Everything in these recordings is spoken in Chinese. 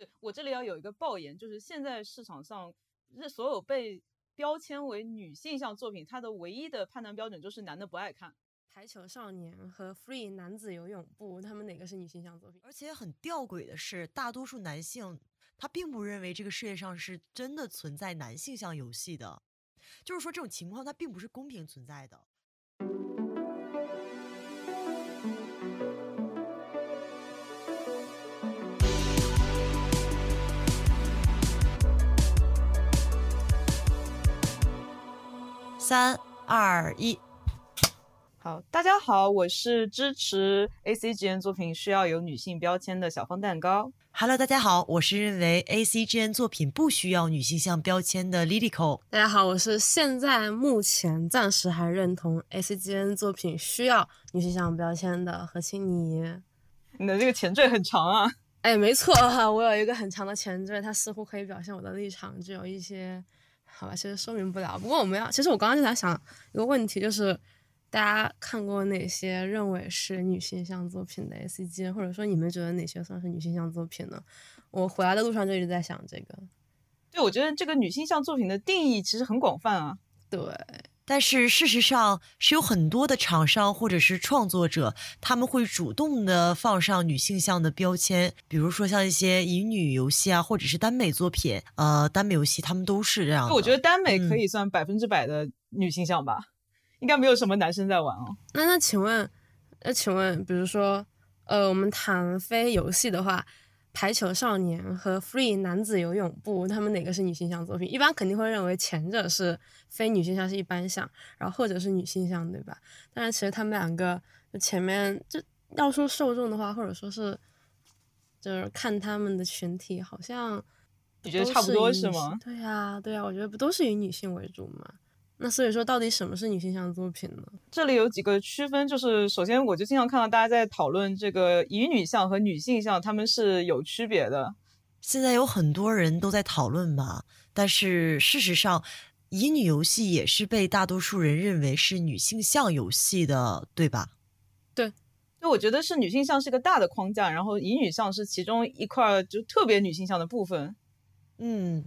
对我这里要有一个爆言，就是现在市场上这所有被标签为女性向作品，它的唯一的判断标准就是男的不爱看。排球少年和 Free 男子游泳部，他们哪个是女性向作品？而且很吊诡的是，大多数男性他并不认为这个世界上是真的存在男性向游戏的，就是说这种情况它并不是公平存在的。三二一。好，大家好，我是支持 A C G N 作品需要有女性标签的小方蛋糕。Hello，大家好，我是认为 A C G N 作品不需要女性向标签的 Lilico。大家好，我是现在目前暂时还认同 A C G N 作品需要女性向标签的何青妮。你的这个前缀很长啊。哎，没错哈，我有一个很长的前缀，它似乎可以表现我的立场，就有一些，好吧，其实说明不了。不过我们要，其实我刚刚就在想一个问题，就是大家看过哪些认为是女性向作品的 A C G，或者说你们觉得哪些算是女性向作品呢？我回来的路上就一直在想这个。对，我觉得这个女性向作品的定义其实很广泛啊。对，但是事实上是有很多的厂商或者是创作者，他们会主动的放上女性向的标签，比如说像一些乙女游戏啊，或者是耽美作品，呃，耽美游戏他们都是这样的。我觉得耽美可嗯以算百分之百的女性向吧，应该没有什么男生在玩哦。那那请问，那请问，比如说，呃，我们谈非游戏的话，排球少年和 Free 男子游泳部，他们哪个是女性向作品？一般肯定会认为前者是非女性向，是一般向，然后后者是女性向，对吧？但是其实他们两个就前面就要说受众的话，或者说是就是看他们的群体，好像都你觉得差不多是吗对呀、对呀、我觉得不都是以女性为主嘛？那所以说，到底什么是女性向作品呢？这里有几个区分，就是首先我就经常看到大家在讨论这个乙女向和女性向，他们是有区别的。现在有很多人都在讨论吧，但是事实上，乙女游戏也是被大多数人认为是女性向游戏的，对吧？对就我觉得是女性向是一个大的框架，然后乙女向是其中一块儿就特别女性向的部分。嗯，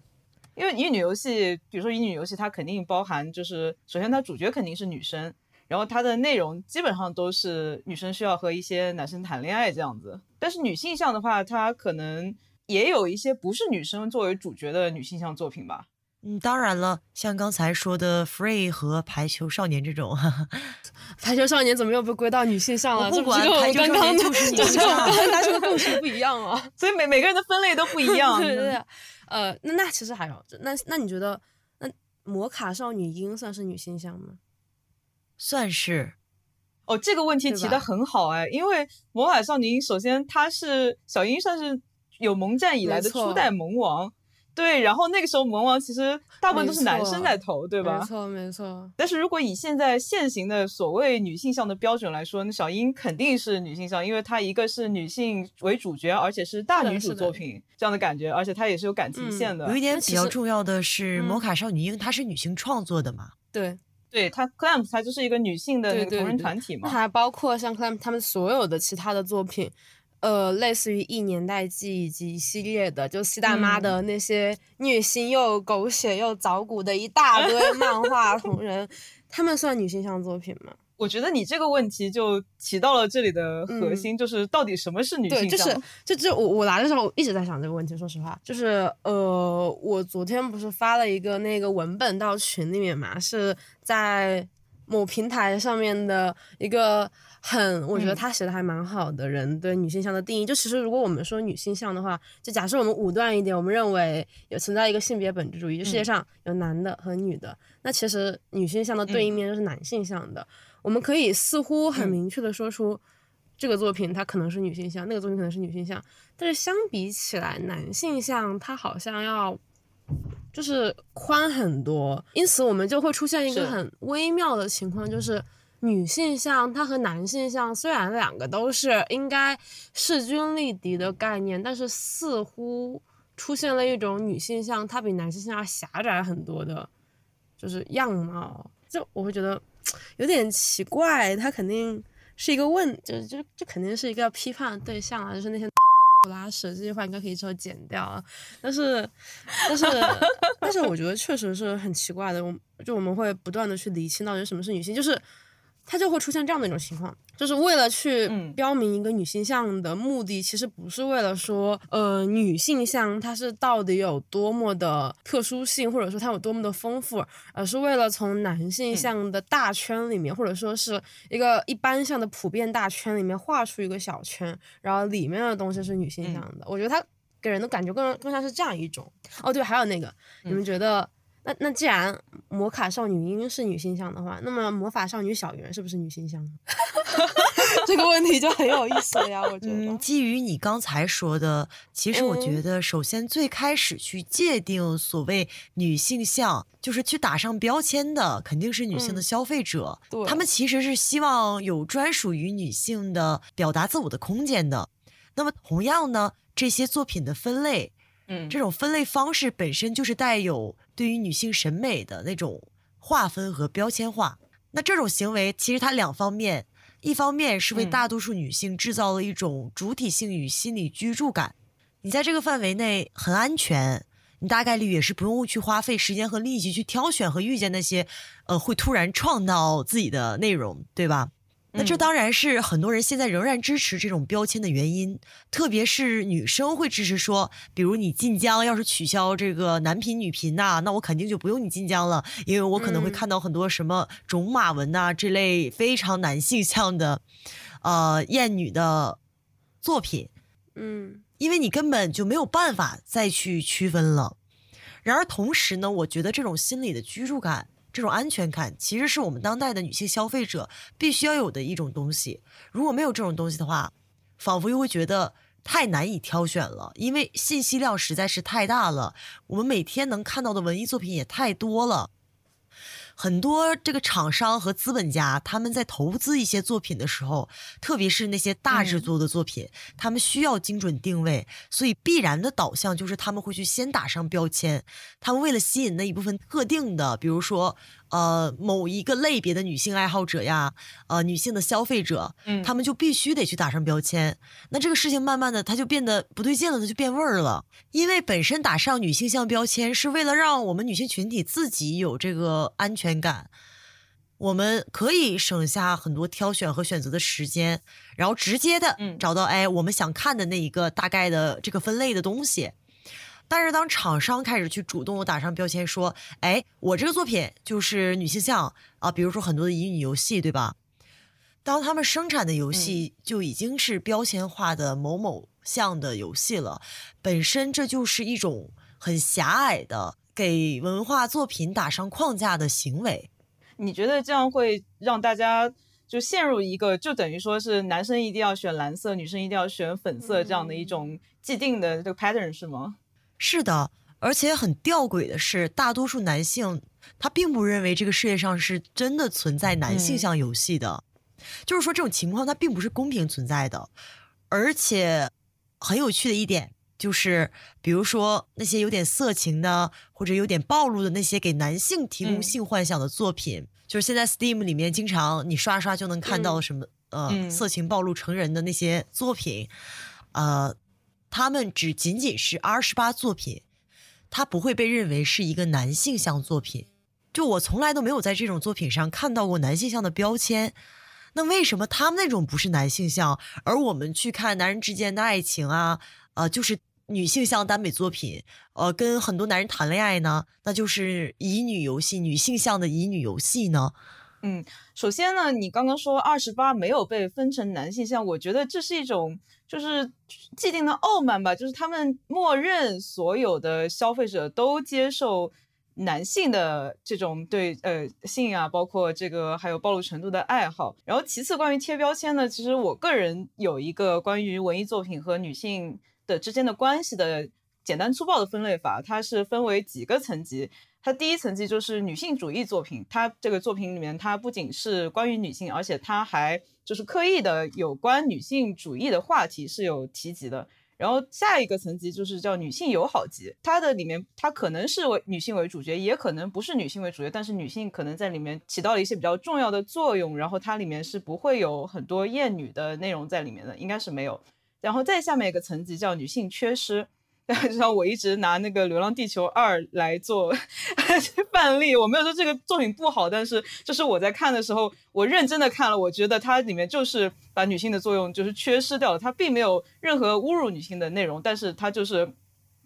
因为乙女游戏，比如说乙女游戏，它肯定包含就是首先它主角肯定是女生，然后它的内容基本上都是女生需要和一些男生谈恋爱这样子。但是女性向的话，它可能也有一些不是女生作为主角的女性向作品吧。嗯，当然了，像刚才说的 Free 和排球少年这种，排球少年怎么又被归到女性向了？我不管排球少刚刚年就是女这跟我性向刚 刚拿出的故事不一样啊！所以每每个人的分类都不一样。对对对，呃，那那其实还好，那那你觉得，那魔卡少女樱算是女性向吗？算是哦，这个问题提的很好哎，因为魔法少女樱，首先她是小樱，算是有萌战以来的初代萌王，对，然后那个时候萌王其实大部分都是男生在投，对吧没？错没错，但是如果以现在现行的所谓女性向的标准来说，那小樱肯定是女性向，因为她一个是女性为主角，而且是大女主作品这样的感觉，而且她也是有感情嗯线的。有一点比较重要的是，嗯魔卡少女樱它是女性创作的嘛？对对，她 Clamp 她就是一个女性的那个同人对对对那团体嘛。还包括像 clamp 他们所有的其他的作品。呃，类似于《一年代记》以及一系列的，就西大妈嗯的那些虐心又狗血又早骨的一大堆 漫画同人，他们算女性向作品吗？我觉得你这个问题就提到了这里的核嗯心，就是到底什么是女性对，向？就是就就我我来的时候我一直在想这个问题，说实话，就是呃，我昨天不是发了一个那个文本到群里面嘛，是在某平台上面的一个很，我觉得嗯他写的还蛮好的人对女性向的定义。就其实如果我们说女性向的话，就假设我们武断一点，我们认为有存在一个性别本质主义，就世界嗯上有男的和女的，那其实女性向的对应面就是男性向的。我们可以似乎很嗯明确的说出。这个作品它可能是女性向，那个作品可能是女性向，但是相比起来，男性向它好像要就是宽很多，因此我们就会出现一个很微妙的情况，就是女性像它和男性像虽然两个都是应该势均力敌的概念，但是似乎出现了一种女性像它比男性像要狭窄很多的，就是样貌，就我会觉得有点奇怪，它肯定。是一个问，就就就肯定是一个批判对象啊，就是那些不 拉屎这句话应该可以之后剪掉啊。但是，但是，但是，我觉得确实是很奇怪的。我就我们会不断的去理清到底什么是女性，就是它就会出现这样的一种情况。就是为了去标明一个女性向的目的，其实不是为了说，呃，女性向它是到底有多么的特殊性，或者说它有多么的丰富，而是为了从男性向的大圈里面，或者说是一个一般向的普遍大圈里面画出一个小圈，然后里面的东西是女性向的。我觉得它给人的感觉更更像是这样一种。哦，对，还有那个，你们觉得？那那既然魔卡少女樱是女性向的话，那么魔法少女小圆是不是女性向？这个问题就很有意思了呀。我觉得，基于你刚才说的，其实我觉得，首先最开始去界定所谓女性向，就是去打上标签的，肯定是女性的消费者。对，他们其实是希望有专属于女性的表达自我的空间的。那么，同样呢，这些作品的分类。嗯，这种分类方式本身就是带有对于女性审美的那种划分和标签化。那这种行为其实它两方面，一方面是为大多数女性制造了一种主体性与心理居住感，你在这个范围内很安全，你大概率也是不用去花费时间和力气去挑选和遇见那些呃会突然创造自己的内容，对吧？那这当然是很多人现在仍然支持这种标签的原因，特别是女生会支持说，比如你晋江要是取消这个男频女频呐，那我肯定就不用你晋江了，因为我可能会看到很多什么种马文呐这类非常男性向的，呃艳女的作品，嗯，因为你根本就没有办法再去区分了。然而同时呢，我觉得这种心理的居住感。这种安全感其实是我们当代的女性消费者必须要有的一种东西。如果没有这种东西的话，仿佛又会觉得太难以挑选了，因为信息量实在是太大了。我们每天能看到的文艺作品也太多了。很多这个厂商和资本家，他们在投资一些作品的时候，特别是那些大制作的作品，他们需要精准定位，所以必然的导向就是他们会去先打上标签。他们为了吸引那一部分特定的，比如说。呃，某一个类别的女性爱好者呀，呃，女性的消费者，嗯，他们就必须得去打上标签。那这个事情慢慢的，它就变得不对劲了，它就变味儿了。因为本身打上女性向标签是为了让我们女性群体自己有这个安全感，我们可以省下很多挑选和选择的时间，然后直接的找到哎我们想看的那一个大概的这个分类的东西。但是当厂商开始去主动打上标签，说，哎，我这个作品就是女性向啊，比如说很多的乙女游戏，对吧？当他们生产的游戏就已经是标签化的某某项的游戏了，本身这就是一种很狭隘的给文化作品打上框架的行为。你觉得这样会让大家就陷入一个，就等于说是男生一定要选蓝色，女生一定要选粉色这样的一种既定的这个 pattern 是吗？是的，而且很吊诡的是，大多数男性他并不认为这个世界上是真的存在男性向游戏的，就是说这种情况它并不是公平存在的。而且很有趣的一点就是，比如说那些有点色情的或者有点暴露的那些给男性提供性幻想的作品，就是现在 Steam 里面经常你刷刷就能看到什么呃色情暴露成人的那些作品，呃。他们只仅仅是 R 十八作品，它不会被认为是一个男性向作品。就我从来都没有在这种作品上看到过男性向的标签。那为什么他们那种不是男性向，而我们去看男人之间的爱情啊，呃，就是女性向耽美作品，呃，跟很多男人谈恋爱呢？那就是乙女游戏，女性向的乙女游戏呢？嗯，首先呢，你刚刚说二十八没有被分成男性向，我觉得这是一种。就是既定的傲慢吧，就是他们默认所有的消费者都接受男性的这种对呃性啊，包括这个还有暴露程度的爱好。然后其次关于贴标签呢，其实我个人有一个关于文艺作品和女性的之间的关系的简单粗暴的分类法，它是分为几个层级。它第一层级就是女性主义作品，它这个作品里面它不仅是关于女性，而且它还。就是刻意的有关女性主义的话题是有提及的，然后下一个层级就是叫女性友好级，它的里面它可能是为女性为主角，也可能不是女性为主角，但是女性可能在里面起到了一些比较重要的作用，然后它里面是不会有很多厌女的内容在里面的，应该是没有。然后再下面一个层级叫女性缺失。就像我一直拿那个《流浪地球二》来做 范例，我没有说这个作品不好，但是就是我在看的时候，我认真的看了，我觉得它里面就是把女性的作用就是缺失掉了，它并没有任何侮辱女性的内容，但是它就是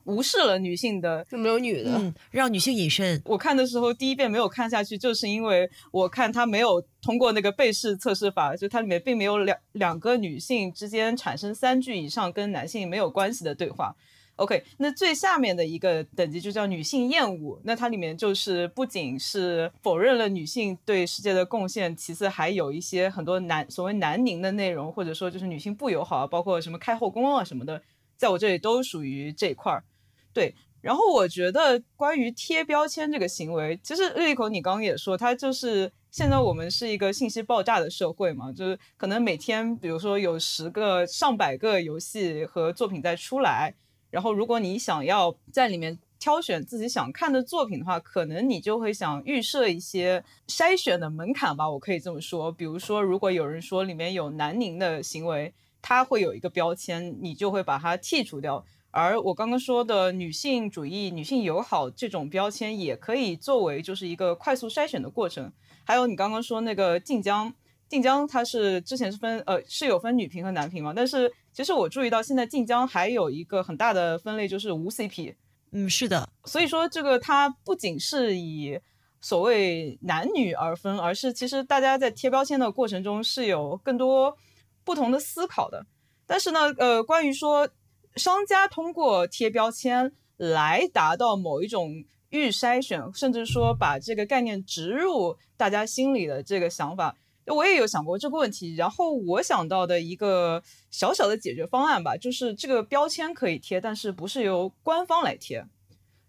无视了女性的，就没有女的，嗯，让女性隐身。我看的时候第一遍没有看下去，就是因为我看它没有通过那个背试测试法，就它里面并没有两两个女性之间产生三句以上跟男性没有关系的对话。OK，那最下面的一个等级就叫女性厌恶，那它里面就是不仅是否认了女性对世界的贡献，其次还有一些很多男所谓男凝的内容，或者说就是女性不友好，包括什么开后宫啊什么的，在我这里都属于这一块儿。对，然后我觉得关于贴标签这个行为，其实日一口你刚刚也说，它就是现在我们是一个信息爆炸的社会嘛，就是可能每天比如说有十个、上百个游戏和作品在出来。然后，如果你想要在里面挑选自己想看的作品的话，可能你就会想预设一些筛选的门槛吧，我可以这么说。比如说，如果有人说里面有南宁的行为，它会有一个标签，你就会把它剔除掉。而我刚刚说的女性主义、女性友好这种标签，也可以作为就是一个快速筛选的过程。还有你刚刚说那个晋江。晋江它是之前是分呃是有分女频和男频嘛，但是其实我注意到现在晋江还有一个很大的分类就是无 CP，嗯是的，所以说这个它不仅是以所谓男女而分，而是其实大家在贴标签的过程中是有更多不同的思考的。但是呢，呃，关于说商家通过贴标签来达到某一种预筛选，甚至说把这个概念植入大家心里的这个想法。我也有想过这个问题，然后我想到的一个小小的解决方案吧，就是这个标签可以贴，但是不是由官方来贴。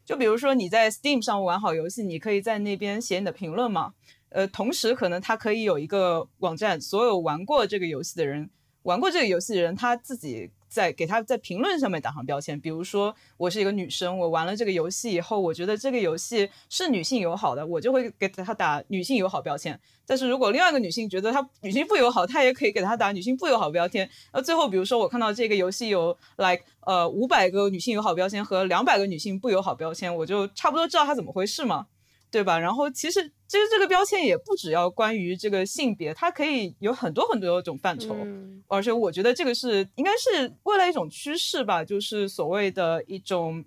就比如说你在 Steam 上玩好游戏，你可以在那边写你的评论嘛。呃，同时可能它可以有一个网站，所有玩过这个游戏的人，玩过这个游戏的人他自己。在给他在评论上面打上标签，比如说我是一个女生，我玩了这个游戏以后，我觉得这个游戏是女性友好的，我就会给他打女性友好标签。但是如果另外一个女性觉得她女性不友好，她也可以给她打女性不友好标签。那最后，比如说我看到这个游戏有 like 呃五百个女性友好标签和两百个女性不友好标签，我就差不多知道它怎么回事嘛。对吧？然后其实其实这个标签也不只要关于这个性别，它可以有很多很多种范畴。而且我觉得这个是应该是未来一种趋势吧，就是所谓的一种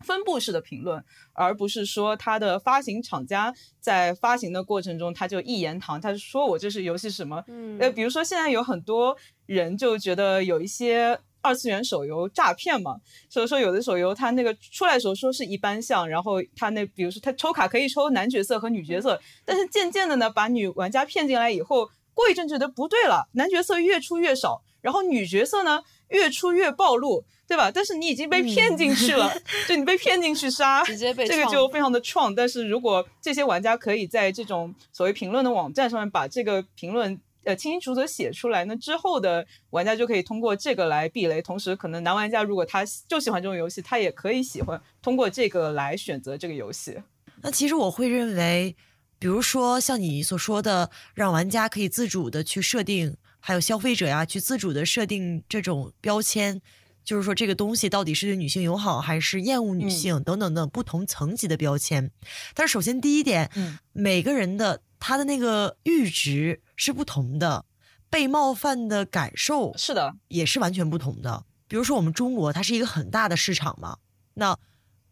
分布式的评论，而不是说它的发行厂家在发行的过程中他就一言堂，他说我这是游戏什么？呃，比如说现在有很多人就觉得有一些。二次元手游诈骗嘛，所以说有的手游它那个出来的时候说是一般像，然后它那比如说它抽卡可以抽男角色和女角色，但是渐渐的呢把女玩家骗进来以后，过一阵觉得不对了，男角色越出越少，然后女角色呢越出越暴露，对吧？但是你已经被骗进去了，就你被骗进去杀，直接被 这个就非常的创。但是如果这些玩家可以在这种所谓评论的网站上面把这个评论。呃，清清楚楚写出来，那之后的玩家就可以通过这个来避雷。同时，可能男玩家如果他就喜欢这种游戏，他也可以喜欢通过这个来选择这个游戏。那其实我会认为，比如说像你所说的，让玩家可以自主的去设定，还有消费者呀去自主的设定这种标签，就是说这个东西到底是对女性友好还是厌恶女性等等等不同层级的标签。但是首先第一点，每个人的。他的那个阈值是不同的，被冒犯的感受是的，也是完全不同的。比如说，我们中国它是一个很大的市场嘛，那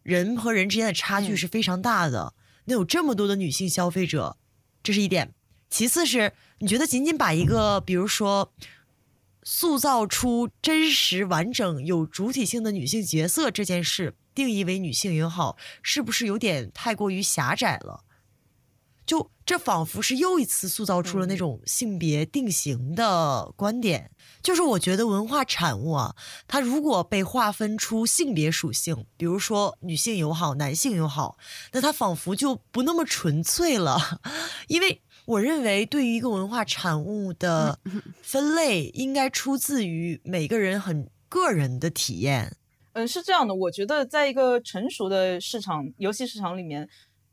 人和人之间的差距是非常大的。那有这么多的女性消费者，这是一点。其次是，你觉得仅仅把一个，比如说，塑造出真实、完整、有主体性的女性角色这件事定义为女性也好，是不是有点太过于狭窄了？就这仿佛是又一次塑造出了那种性别定型的观点，就是我觉得文化产物啊，它如果被划分出性别属性，比如说女性友好、男性友好，那它仿佛就不那么纯粹了。因为我认为，对于一个文化产物的分类，应该出自于每个人很个人的体验。嗯，是这样的，我觉得在一个成熟的市场游戏市场里面。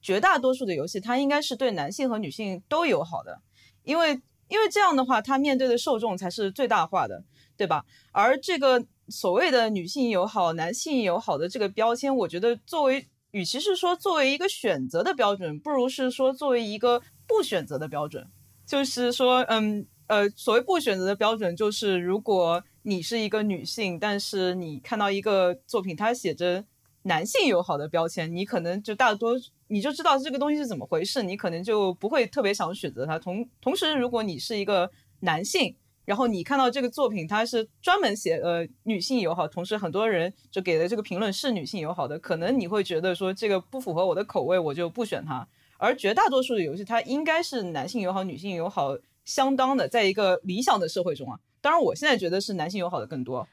绝大多数的游戏，它应该是对男性和女性都友好的，因为因为这样的话，它面对的受众才是最大化的，对吧？而这个所谓的女性友好、男性友好的这个标签，我觉得作为，与其是说作为一个选择的标准，不如是说作为一个不选择的标准。就是说，嗯呃，所谓不选择的标准，就是如果你是一个女性，但是你看到一个作品，它写着男性友好的标签，你可能就大多你就知道这个东西是怎么回事，你可能就不会特别想选择它。同同时，如果你是一个男性，然后你看到这个作品，它是专门写呃女性友好，同时很多人就给的这个评论是女性友好的，可能你会觉得说这个不符合我的口味，我就不选它。而绝大多数的游戏，它应该是男性友好、女性友好相当的，在一个理想的社会中啊。当然，我现在觉得是男性友好的更多，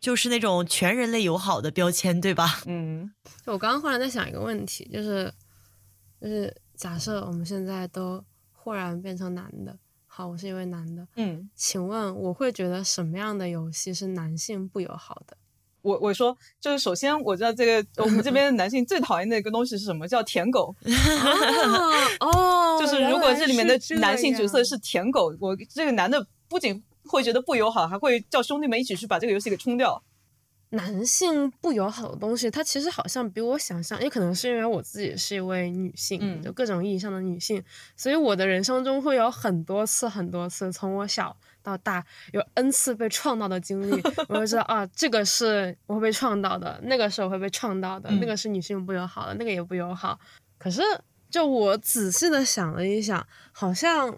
就是那种全人类友好的标签，对吧？嗯，就我刚刚忽然在想一个问题，就是就是假设我们现在都忽然变成男的，好，我是一位男的，嗯，请问我会觉得什么样的游戏是男性不友好的？我我说就是首先我知道这个我们这边的男性最讨厌的一个东西是什么？叫舔狗。哦，就是如果这里面的男性角色是舔狗，我这个男的不仅会觉得不友好，还会叫兄弟们一起去把这个游戏给冲掉。男性不友好的东西，它其实好像比我想象，也可能是因为我自己是一位女性，嗯就各种意义上的女性，所以我的人生中会有很多次、很多次，从我小到大有 n 次被创到的经历，我就知道啊，这个是我会被创到的，那个是我会被创到的，嗯那个是女性不友好的，那个也不友好。可是，就我仔细的想了一想，好像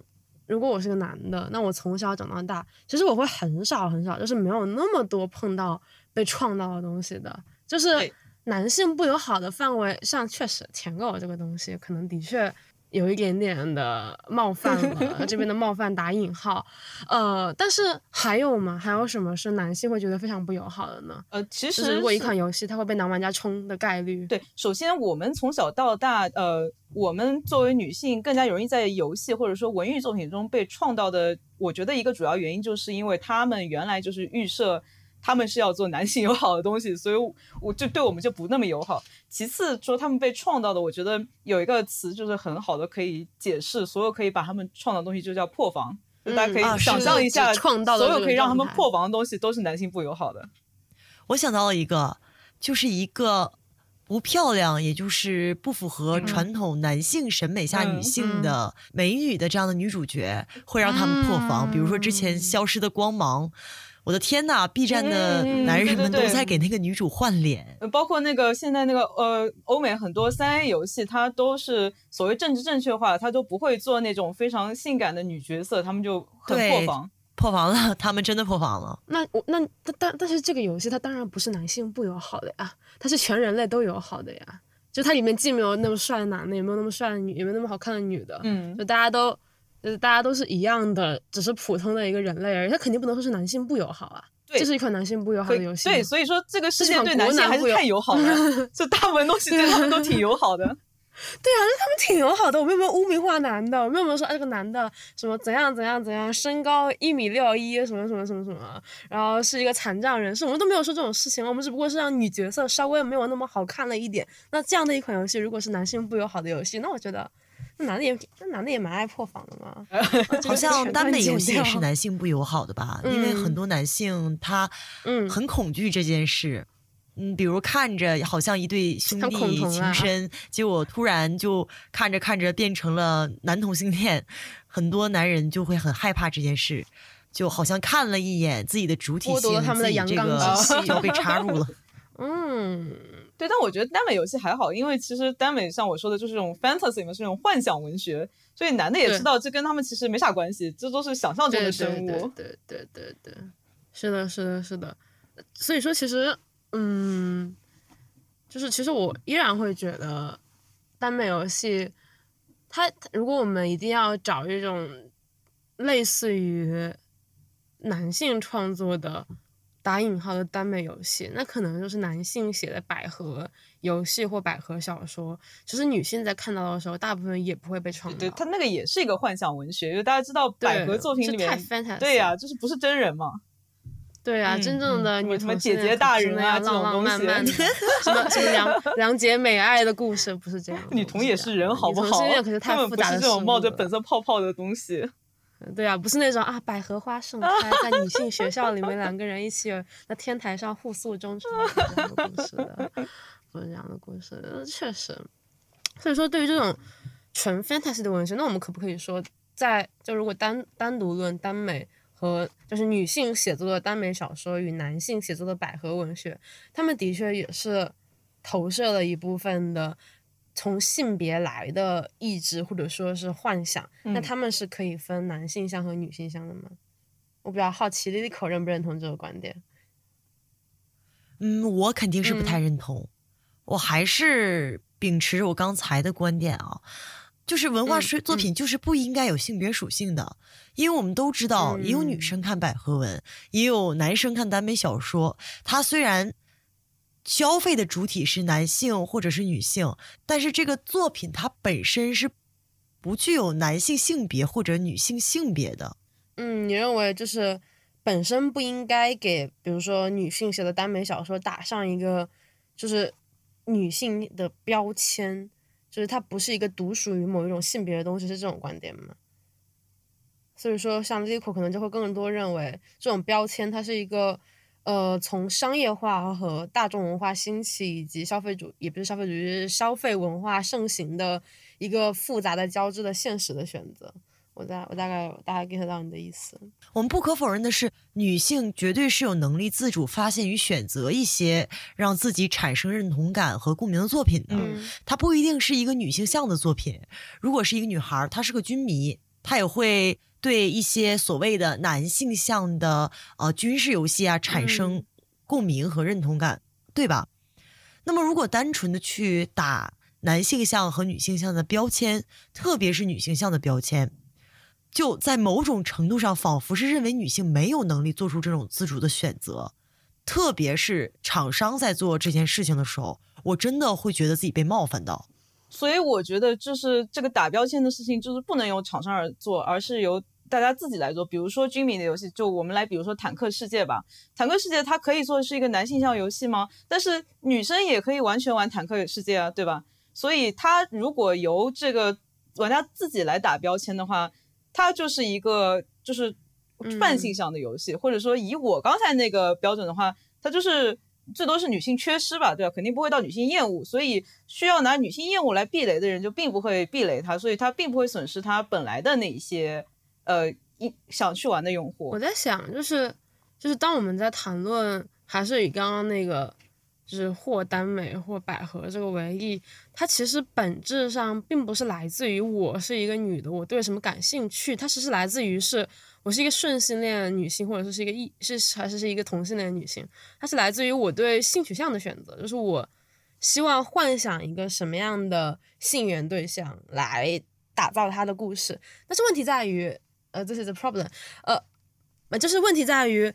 如果我是个男的，那我从小长到大，其实我会很少很少，就是没有那么多碰到被创到的东西的，就是男性不友好的范围上，确实舔狗这个东西可能的确。有一点点的冒犯了，这边的冒犯打引号，呃，但是还有吗？还有什么是男性会觉得非常不友好的呢？呃，其实如果一款游戏它会被男玩家冲的概率，对，首先我们从小到大，呃，我们作为女性更加容易在游戏或者说文艺作品中被创造的，我觉得一个主要原因就是因为他们原来就是预设他们是要做男性友好的东西，所以我就对我们就不那么友好。其次说他们被创造的，我觉得有一个词就是很好的可以解释所有可以把他们创造的东西，就叫破防。就大家可以想象一下，就创造的所有可以让他们破防的东西都是男性不友好的。我想到了一个，就是一个不漂亮，也就是不符合嗯传统男性审美下嗯女性的美女的这样的女主角，会让他们破防。比如说之前《消失的光芒》，我的天呐，B 站的男人们都在给那个女主换脸。呃，包括那个现在那个呃，欧美很多三 A 游戏，它都是所谓政治正确化，它都不会做那种非常性感的女角色，他们就很破防。破防了，他们真的破防了。那我那但但但是这个游戏它当然不是男性不友好的呀，它是全人类都友好的呀。就它里面既没有那么帅的男的，也没有那么帅的女，也没有那么好看的女的，嗯就大家都就是大家都是一样的，只是普通的一个人类而已。他肯定不能说是男性不友好啊，对这是一款男性不友好的游戏。对，所以说这个世界对男性还是太友好了，就大部分东西对他们都挺友好的。对啊，就他们挺友好的，我们有没有污名化男的？我们有没有说啊这个男的什么怎样怎样怎样，身高一米六一，什么什么什么什么，然后是一个残障人士，我们都没有说这种事情，我们只不过是让女角色稍微没有那么好看了一点。那这样的一款游戏，如果是男性不友好的游戏，那我觉得那男的也那男的也蛮爱破防的嘛。好像耽美游戏也是男，性不友好的吧？因为很嗯多男性他嗯很恐惧这件事。嗯，比如看着好像一对兄弟情深，结果突然就看着看着变成了男同性恋，很多男人就会很害怕这件事，就好像看了一眼自己的主体剥夺性，了他们的阳自己这个刚之气就被插入了。嗯，对，但我觉得耽美游戏还好，因为其实耽美像我说的，就是这种 fantasy 嘛，是那种幻想文学，所以男的也知道这跟他们其实没啥关系，这都是想象中的生物。对对对对对，是的，是的，是的。所以说，其实，嗯，就是其实我依然会觉得耽美游戏，它如果我们一定要找一种类似于男性创作的打引号的耽美游戏，那可能就是男性写的百合游戏或百合小说。其实女性在看到的时候，大部分也不会被创对，到。他那个也是一个幻想文学，因为大家知道百合作品里面，fantasy 对呀、就是不是真人嘛。对啊，嗯真正的嗯女什么姐姐大人啊这种浪浪东西漫漫的，什么什么良 良姐美爱的故事，不是这样。女童也是人，好不好？可是太根本不是这种冒着粉色泡泡的东西。对啊，不是那种啊百合花盛开 在女性学校里面，两个人一起在天台上互诉衷肠这样的故事的，不是这样的故事，确实。所以说，对于这种纯 fantasy 的文学，那我们可不可以说，在就如果单单独论耽美和就是女性写作的耽美小说与男性写作的百合文学，他们的确也是投射了一部分的。从性别来的意志或者说是幻想，那他们是可以分男性向和女性向的吗？我比较好奇 Lilico 认不认同这个观点？嗯，我肯定是不太认同。我还是秉持着我刚才的观点啊，就是文化水作品就是不应该有性别属性的，因为我们都知道，也有女生看百合文，也有男生看耽美小说。它虽然。消费的主体是男性或者是女性，但是这个作品它本身是不具有男性性别或者女性性别的。嗯，你认为就是本身不应该给，比如说女性写的耽美小说打上一个就是女性的标签，就是它不是一个独属于某一种性别的东西，是这种观点吗？所以说，像 Lico 可能就会更多认为这种标签它是一个。呃，从商业化和大众文化兴起，以及消费主也不是消费主义，消费文化盛行的一个复杂的交织的现实的选择。我大我大概大概 get 到你的意思。我们不可否认的是，女性绝对是有能力自主发现与选择一些让自己产生认同感和共鸣的作品的。它不一定是一个女性向的作品。如果是一个女孩，她是个军迷，她也会。对一些所谓的男性向的呃军事游戏啊产生共鸣和认同感，对吧？那么如果单纯的去打男性向和女性向的标签，特别是女性向的标签，就在某种程度上仿佛是认为女性没有能力做出这种自主的选择，特别是厂商在做这件事情的时候，我真的会觉得自己被冒犯到。所以我觉得就是这个打标签的事情，就是不能由厂商而做，而是由大家自己来做。比如说军迷的游戏，就我们来，比如说坦克世界吧。坦克世界它可以做的是一个男性向游戏吗？但是女生也可以完全玩坦克世界啊，对吧？所以它如果由这个玩家自己来打标签的话，它就是一个就是半性向的游戏，或者说以我刚才那个标准的话，它就是。最多是女性缺失吧，对吧？肯定不会到女性厌恶，所以需要拿女性厌恶来避雷的人就并不会避雷它，所以它并不会损失它本来的那一些呃一想去玩的用户。我在想，就是就是当我们在谈论，还是以刚刚那个就是或耽美或百合这个为例，它其实本质上并不是来自于我是一个女的，我对什么感兴趣，它其实来自于是。我是一个顺性恋女性，或者说是一个异是还是是一个同性恋女性，它是来自于我对性取向的选择，就是我希望幻想一个什么样的性缘对象来打造他的故事。但是问题在于，呃，这是 the problem，呃，就是问题在于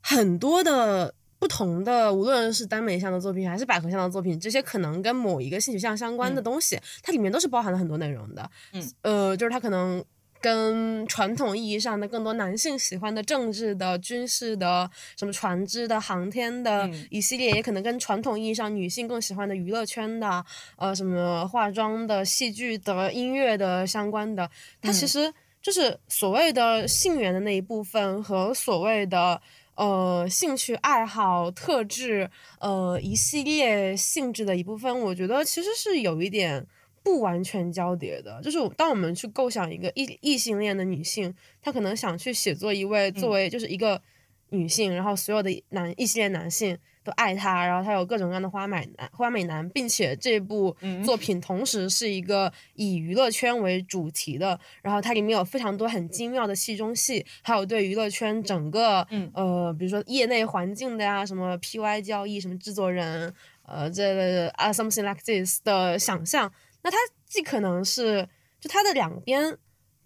很多的不同的，无论是耽美向的作品还是百合向的作品，这些可能跟某一个性取向相关的东西，它里面都是包含了很多内容的。嗯，呃，就是它可能。跟传统意义上的更多男性喜欢的政治的、军事的、什么船只的、航天的一系列，也可能跟传统意义上女性更喜欢的娱乐圈的、呃，什么化妆的、戏剧的、音乐的相关的。它其实就是所谓的性缘的那一部分和所谓的呃兴趣爱好特质呃一系列性质的一部分。我觉得其实是有一点。不完全交叠的，就是当我们去构想一个异异性恋的女性，她可能想去写作一位作为就是一个女性，然后所有的男异性恋男性都爱他，然后他有各种各样的花美男花美男，并且这部作品同时是一个以娱乐圈为主题的，然后它里面有非常多很精妙的戏中戏，还有对娱乐圈整个呃比如说业内环境的呀，什么 P Y 交易，什么制作人，呃这啊 something like this 的想象。那它既可能是，就它的两边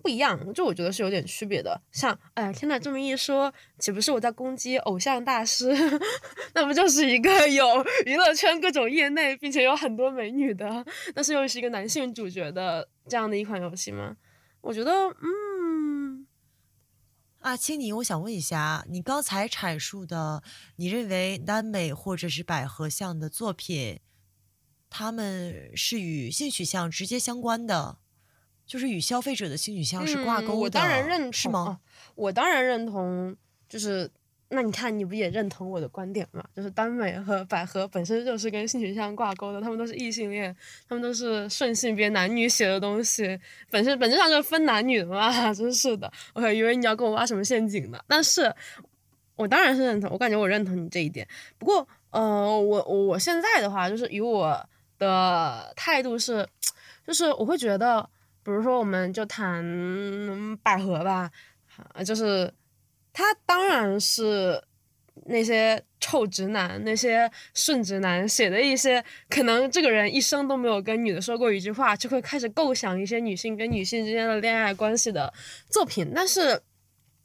不一样，就我觉得是有点区别的。像，哎呀，天呐，这么一说，岂不是我在攻击偶像大师？那不就是一个有娱乐圈各种业内，并且有很多美女的，但是又是一个男性主角的这样的一款游戏吗？我觉得，嗯，啊，青柠，我想问一下，你刚才阐述的，你认为耽美或者是百合向的作品？他们是与性取向直接相关的，就是与消费者的性取向是挂钩的。嗯我当然认同，是吗？哦我当然认同，就是那你看，你不也认同我的观点吗？就是耽美和百合本身就是跟性取向挂钩的，他们都是异性恋，他们都是顺性别男女写的东西，本身本质上就是分男女的嘛，真是的。我还以为你要跟我挖什么陷阱呢，但是我当然是认同，我感觉我认同你这一点。不过，呃，我我我现在的话，就是以我的态度是，就是我会觉得，比如说我们就谈百合吧，啊，就是他当然是那些臭直男、那些顺直男写的一些，可能这个人一生都没有跟女的说过一句话，就会开始构想一些女性跟女性之间的恋爱关系的作品。但是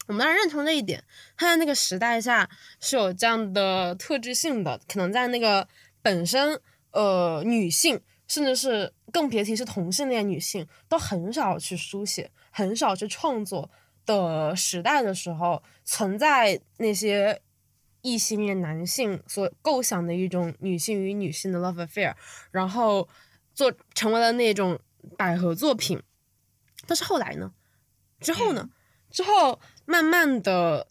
我们当然认同这一点，他在那个时代下是有这样的特质性的，可能在那个本身呃女性，甚至是更别提是同性恋女性，都很少去书写、很少去创作的时代的时候，存在那些异性恋男性所构想的一种女性与女性的 love affair，然后做成为了那种百合作品。但是后来呢？之后呢？之后慢慢的，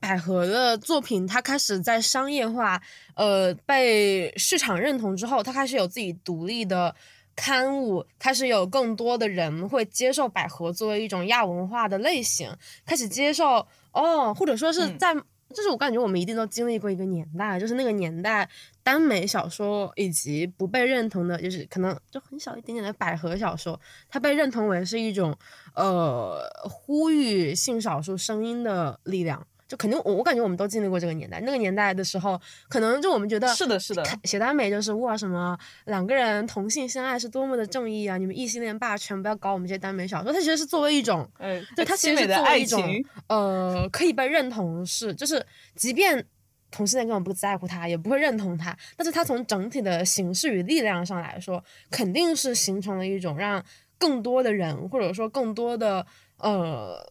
百合的作品它开始在商业化，呃，被市场认同之后，它开始有自己独立的刊物，开始有更多的人会接受百合作为一种亚文化的类型，开始接受哦，或者说是嗯在。就是我感觉我们一定都经历过一个年代，就是那个年代耽美小说以及不被认同的，就是可能就很小一点点的百合小说，它被认同为是一种呃呼吁性少数声音的力量。就肯定我我感觉我们都经历过这个年代，那个年代的时候，可能就我们觉得是的是的看写耽美就是哇什么两个人同性相爱是多么的正义啊！你们异性恋霸权不要搞我们这些耽美小说，它其实是作为一种哎，对，它其实是作为一种情，呃可以被认同是，就是即便同性恋根本不在乎它，也不会认同它，但是它从整体的形式与力量上来说，肯定是形成了一种让更多的人或者说更多的呃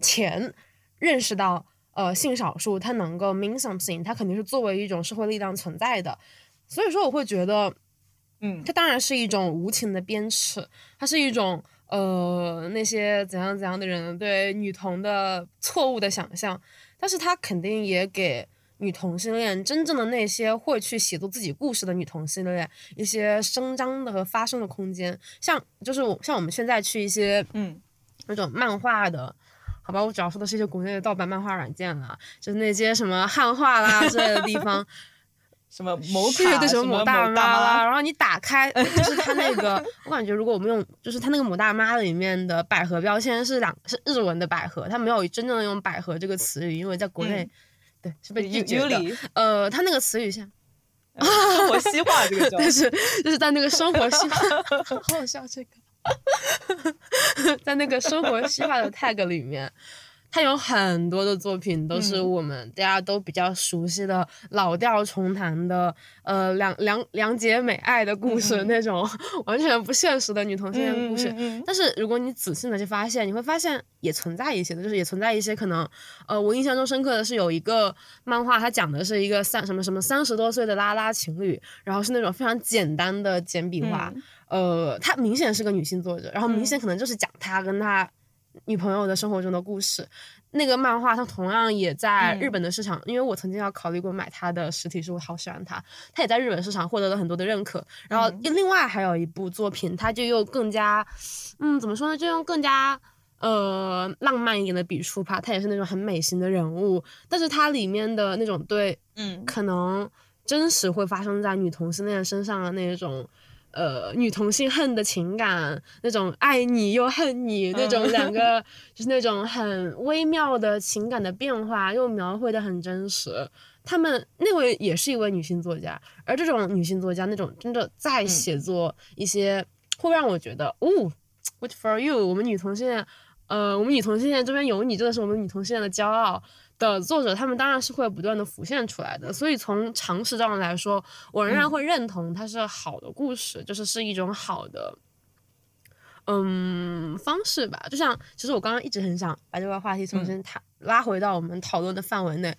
钱认识到呃性少数它能够 mean something，它肯定是作为一种社会力量存在的。所以说，我会觉得嗯它当然是一种无情的鞭笞，它是一种呃那些怎样怎样的人对女同的错误的想象，但是它肯定也给女同性恋真正的那些会去写作自己故事的女同性恋一些声张的和发声的空间。像就是我像我们现在去一些嗯那种漫画的。好吧，我主要说的是一些国内的盗版漫画软件啦，就是那些什么汉化啦 之类的地方，什么某对卡什对什么某大妈妈啦，然后你打开 就是它那个，我感觉如果我们用就是它那个某大妈里面的百合标签是两是日文的百合，它没有真正的用百合这个词语，因为在国内、嗯对是被拒尤绝的。呃，它那个词语像，生活西化这个叫但是就是在那个生活西化，好好笑这个，在那个生活细化的 tag 里面。它有很多的作品都是嗯。我们大家都比较熟悉的老调重弹的，呃，两两两姐美爱的故事、那种完全不现实的女同性恋故事。但是如果你仔细的去发现，你会发现也存在一些的，就是也存在一些可能，呃，我印象中深刻的是有一个漫画，它讲的是一个三什么什么三十多岁的拉拉情侣，然后是那种非常简单的简笔画，嗯。呃，她明显是个女性作者，然后明嗯。显可能就是讲她跟他女朋友的生活中的故事。那个漫画它同样也在日嗯本的市场，因为我曾经要考虑过买它的实体书，我好喜欢它。它也在日本市场获得了很多的认可。然后嗯另外还有一部作品，它就又更加，嗯，怎么说呢？就用更加呃浪漫一点的笔触吧。它也是那种很美型的人物，但是它里面的那种对嗯可能真实会发生在女同性恋身上的那种。呃，女同性恨的情感，那种爱你又恨你，那种嗯两个 就是那种很微妙的情感的变化，又描绘的很真实。他们那位也是一位女性作家，而这种女性作家那种真的在写作一些，会让我觉得，哦，good for you，我们女同性恋，呃，我们女同性恋这边有你，真的是我们女同性恋的骄傲。的作者，他们当然是会不断的浮现出来的，所以从常识上来说，我仍然嗯会认同它是好的故事，就是是一种好的，嗯，方式吧。就像其实我刚刚一直很想把这个话题重新谈、拉回到我们讨论的范围内，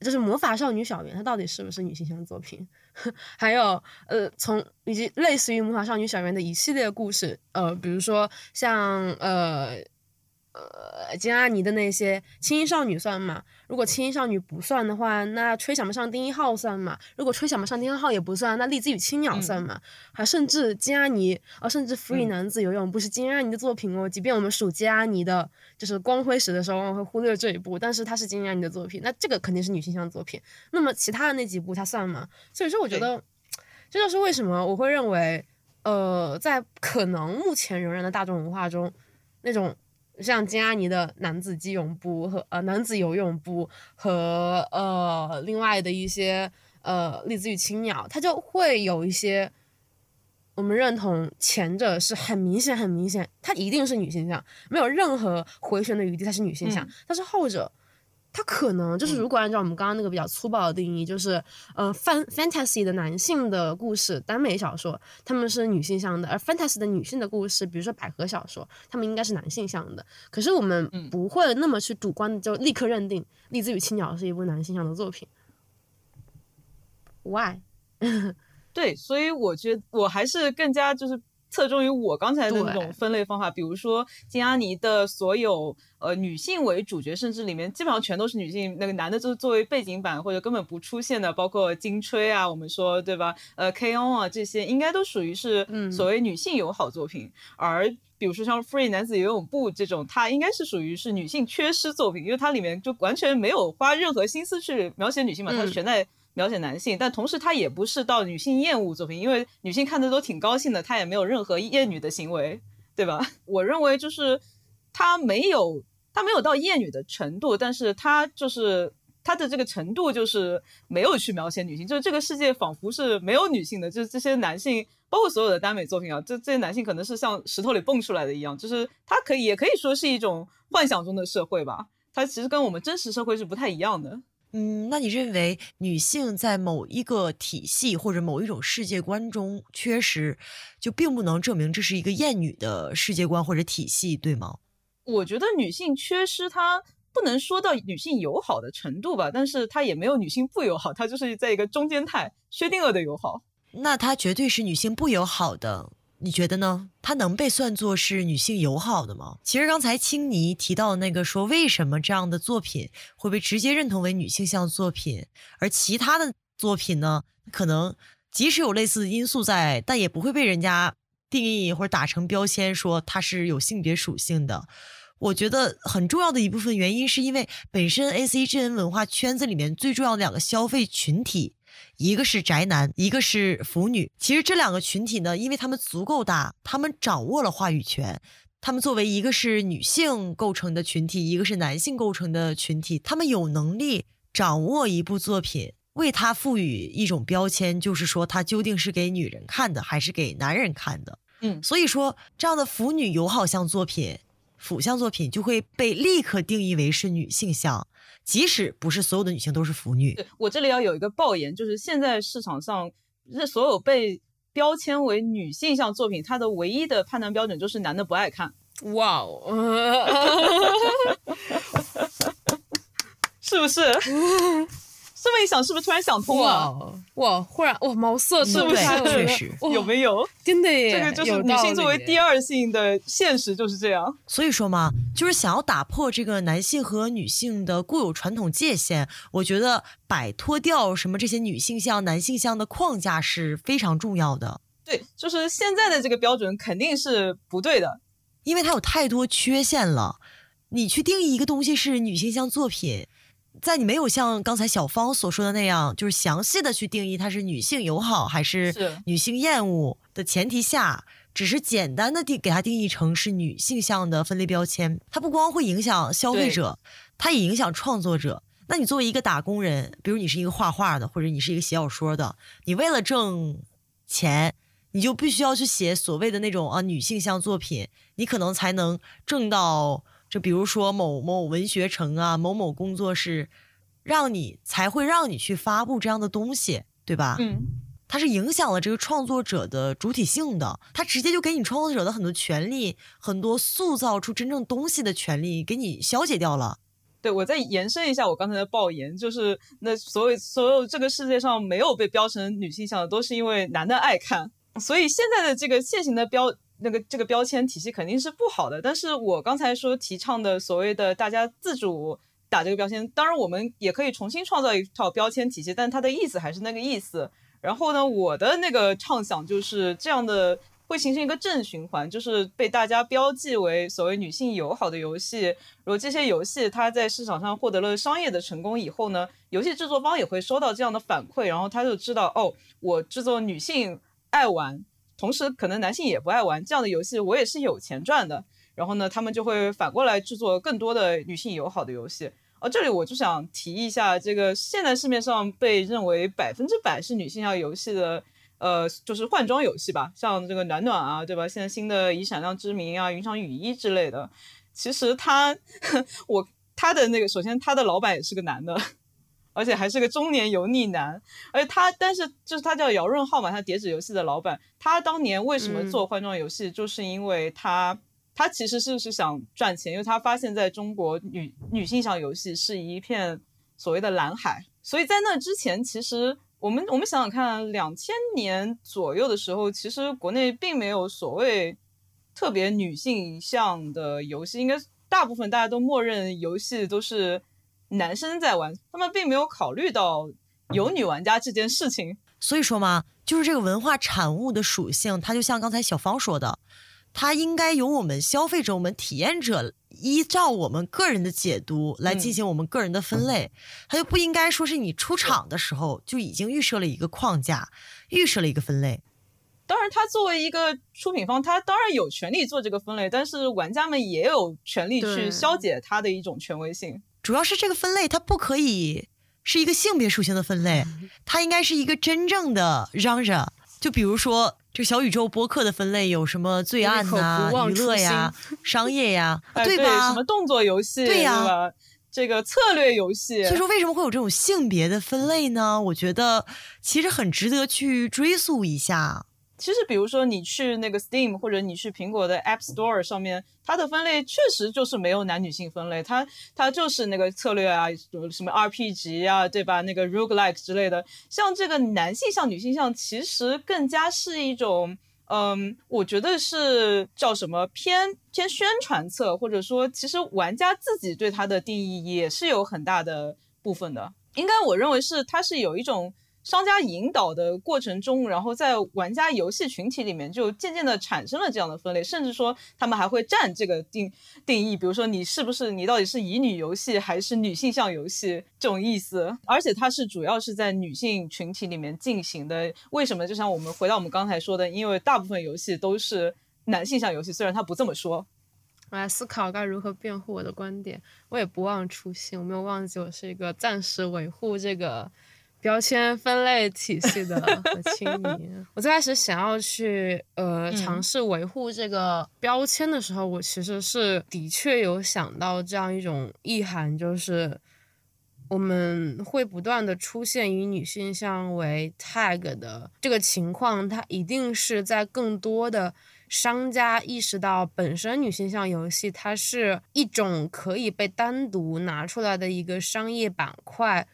就是魔法少女小圆，它到底是不是女性向作品？还有呃，从以及类似于魔法少女小圆的一系列故事，呃，比如说像呃。呃，金阿尼的那些轻音少女算吗？如果轻音少女不算的话，那吹响不上第一号算吗？如果吹响不上第一号也不算，那栗子与青鸟算吗？还甚至金阿尼，啊，甚至 Free 男子游泳不是金阿尼的作品哦。即便我们数金阿尼的，就是光辉史的时候，我会忽略这一部，但是它是金阿尼的作品，那这个肯定是女性向作品。那么其他的那几部它算吗？所以说，我觉得这就是为什么我会认为，呃，在可能目前仍然的大众文化中，那种。像金阿尼的男子基泳部和呃男子游泳部和呃另外的一些呃栗子与青鸟，它就会有一些我们认同前者是很明显很明显，它一定是女性向，没有任何回旋的余地，它是女性向，但是后者。它可能就是，如果按照我们刚刚那个比较粗暴的定义，就是呃，fan fantasy 的男性的故事耽美小说，他们是女性向的；而 fantasy 的女性的故事，比如说百合小说，他们应该是男性向的。可是我们不会那么去主观的就立刻认定《栗子与青鸟》是一部男性向的作品。Why？对，所以我觉得我还是更加就是。侧重于我刚才的那种分类方法，比如说金阿尼的所有呃女性为主角，甚至里面基本上全都是女性，那个男的就是作为背景板或者根本不出现的，包括金吹啊，我们说对吧？呃，K O 啊这些应该都属于是所谓女性友好作品，而比如说像 Free 男子游泳部这种，它应该是属于是女性缺失作品，因为它里面就完全没有花任何心思去描写女性嘛，它全在。描写男性，但同时他也不是到女性厌恶作品，因为女性看的都挺高兴的，他也没有任何厌女的行为，对吧？我认为就是他没有他没有到厌女的程度，但是他就是他的这个程度就是没有去描写女性，就是这个世界仿佛是没有女性的，就是这些男性，包括所有的耽美作品啊，这这些男性可能是像石头里蹦出来的一样，就是他可以也可以说是一种幻想中的社会吧，它其实跟我们真实社会是不太一样的。嗯，那你认为女性在某一个体系或者某一种世界观中缺失，就并不能证明这是一个厌女的世界观或者体系，对吗？我觉得女性缺失，它不能说到女性友好的程度吧，但是它也没有女性不友好，它就是在一个中间态，薛定谔的友好。那它绝对是女性不友好的。你觉得呢？它能被算作是女性友好的吗？其实刚才青泥提到的那个说，为什么这样的作品会被直接认同为女性向作品，而其他的作品呢，可能即使有类似的因素在，但也不会被人家定义或者打成标签，说它是有性别属性的。我觉得很重要的一部分原因，是因为本身 A C G N 文化圈子里面最重要的两个消费群体。一个是宅男，一个是腐女。其实这两个群体呢，因为他们足够大，他们掌握了话语权。他们作为一个是女性构成的群体，一个是男性构成的群体，他们有能力掌握一部作品，为他赋予一种标签，就是说它究竟是给女人看的，还是给男人看的。嗯，所以说这样的腐女友好向作品、腐向作品就会被立刻定义为是女性向。即使不是所有的女性都是腐女，我这里要有一个爆言，就是现在市场上这所有被标签为女性向作品，它的唯一的判断标准就是男的不爱看。哇哦，是不是？这么一想，是不是突然想通了？哇，忽然哇，毛色是不是？确实有没有？真的耶！这个就是女性作为第二性的现实就是这样。所以说嘛，就是想要打破这个男性和女性的固有传统界限，我觉得摆脱掉什么这些女性向、男性向的框架是非常重要的。对，就是现在的这个标准肯定是不对的，因为它有太多缺陷了。你去定义一个东西是女性向作品。在你没有像刚才小芳所说的那样，就是详细的去定义它是女性友好还是女性厌恶的前提下，只是简单的定给它定义成是女性向的分类标签，它不光会影响消费者，它也影响创作者。那你作为一个打工人，比如你是一个画画的，或者你是一个写小说的，你为了挣钱，你就必须要去写所谓的那种啊女性向作品，你可能才能挣到。就比如说某某文学城啊，某某工作室，让你才会让你去发布这样的东西，对吧？嗯，它是影响了这个创作者的主体性的，它直接就给你创作者的很多权利，很多塑造出真正东西的权利给你消解掉了。对我再延伸一下我刚才的爆言，就是那所有所有这个世界上没有被标成女性向的，都是因为男的爱看，所以现在的这个现行的标那个这个标签体系肯定是不好的。但是我刚才说提倡的所谓的大家自主打这个标签，当然我们也可以重新创造一套标签体系，但它的意思还是那个意思。然后呢，我的那个畅想就是这样的。会形成一个正循环，就是被大家标记为所谓女性友好的游戏。如果这些游戏它在市场上获得了商业的成功以后呢，游戏制作方也会收到这样的反馈，然后他就知道哦，我制作女性爱玩，同时可能男性也不爱玩这样的游戏，我也是有钱赚的。然后呢，他们就会反过来制作更多的女性友好的游戏。哦，这里我就想提一下，这个现在市面上被认为百分之百是女性向游戏的。呃，就是换装游戏吧，像这个暖暖啊，对吧？现在新的《以闪亮之名》啊，《云裳羽衣》之类的，其实他，我他的那个，首先他的老板也是个男的，而且还是个中年油腻男，而且他，但是就是他叫姚润浩嘛，他叠纸游戏的老板，他当年为什么做换装游戏，就是因为他，他其实是是想赚钱，因为他发现在中国女女性向游戏是一片所谓的蓝海，所以在那之前其实。我们我们想想看，两千年左右的时候，其实国内并没有所谓特别女性向的游戏，应该大部分大家都默认游戏都是男生在玩，他们并没有考虑到有女玩家这件事情。所以说嘛，就是这个文化产物的属性，它就像刚才小芳说的，它应该由我们消费者、我们体验者。依照我们个人的解读来进行我们个人的分类，它就不应该说是你出厂的时候就已经预设了一个框架，预设了一个分类。当然，他作为一个出品方，他当然有权利做这个分类，但是玩家们也有权利去消解他的一种权威性。主要是这个分类，它不可以是一个性别属性的分类，它应该是一个真正的嚷嚷。就比如说。这小宇宙播客的分类有什么？罪案呐，娱乐呀，商业呀，对吧？什么动作游戏？对呀，这个策略游戏。所以说，为什么会有这种性别的分类呢？我觉得其实很值得去追溯一下。其实，比如说你去那个 Steam 或者你去苹果的 App Store 上面，它的分类确实就是没有男女性分类，它它就是那个策略啊，什么 RPG 啊，对吧？那个 Roguelike 之类的，像这个男性向、女性向，其实更加是一种，嗯，我觉得是叫什么偏偏宣传册，或者说，其实玩家自己对它的定义也是有很大的部分的。应该我认为是它是有一种。商家引导的过程中，然后在玩家游戏群体里面就渐渐的产生了这样的分类，甚至说他们还会占这个定定义，比如说你是不是你到底是乙女游戏还是女性向游戏这种意思，而且它是主要是在女性群体里面进行的。为什么？就像我们回到我们刚才说的，因为大部分游戏都是男性向游戏，虽然他不这么说。我来思考该如何辩护我的观点，我也不忘初心，我没有忘记我是一个暂时维护这个。标签分类体系的 和青年，我最开始想要去呃尝试维护这个标签的时候，我其实是的确有想到这样一种意涵，就是我们会不断的出现以女性向为 tag 的这个情况，它一定是在更多的商家意识到本身女性向游戏它是一种可以被单独拿出来的一个商业板块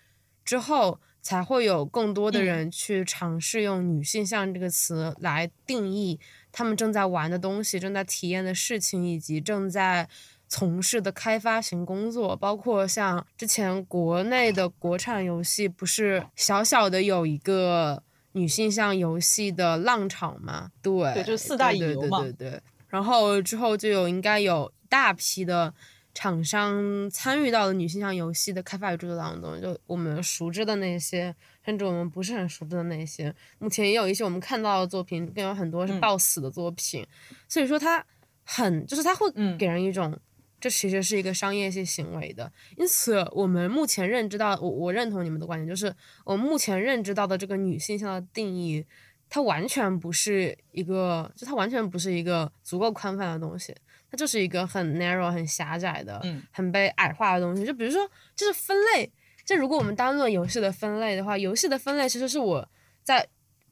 之后。才会有更多的人去尝试用“女性向”这个词来定义他们正在玩的东西、正在体验的事情，以及正在从事的开发型工作。包括像之前国内的国产游戏，不是小小的有一个女性向游戏的浪潮吗？对，就四大引流嘛。对对对。然后之后就有应该有大批的。厂商参与到了女性向游戏的开发与制作当中，就我们熟知的那些，甚至我们不是很熟知的那些，目前也有一些我们看到的作品，更有很多是爆死的作品。所以说，它很就是它会给人一种，这其实是一个商业性行为的。因此，我们目前认知到，我我认同你们的观点，就是我们目前认知到的这个女性向的定义，它完全不是一个，就它完全不是一个足够宽泛的东西。它就是一个很 narrow、很狭窄的、很被矮化的东西。就比如说，就是分类。就如果我们单论游戏的分类的话，游戏的分类其实是我在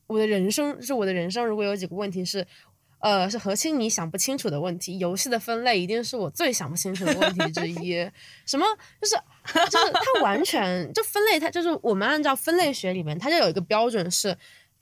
我的人生，就是我的人生。如果有几个问题是，呃，是何清你想不清楚的问题。游戏的分类一定是我最想不清楚的问题之一。什么？就是就是它完全就分类，它就是我们按照分类学里面，它就有一个标准是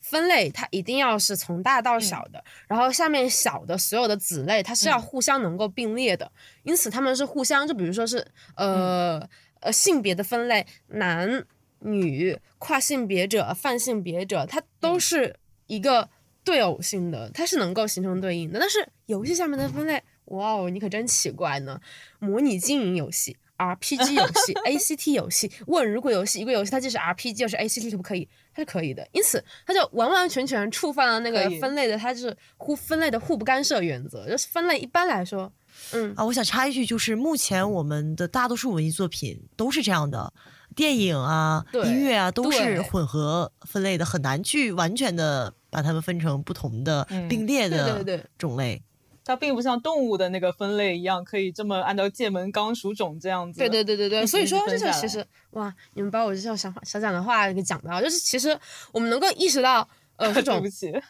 分类，它一定要是从大到小的，然后下面小的所有的子类，它是要互相能够并列的。因此，他们是互相，就比如说是呃呃性别的分类，男女、跨性别者、泛性别者，它都是一个。对偶性的，它是能够形成对应的，但是游戏下面的分类，哇哦，你可真奇怪呢！模拟经营游戏、RPG 游戏、ACT 游戏，问如果游戏一个游戏它既是 RPG 又是 ACT 可不可以？它是可以的，因此它就完完全全触犯了那个分类的，它是互分类的互不干涉原则。就是分类一般来说，嗯啊，我想插一句，就是目前我们的大多数文艺作品都是这样的。电影啊，音乐啊，都是混合分类的，很难去完全的把它们分成不同的并列的种类。它并不像动物的那个分类一样，可以这么按照界门纲属种这样子。对对对对对，所以说这就其实哇，你们把我这种想法想讲的话给讲到，就是其实我们能够意识到，呃，这种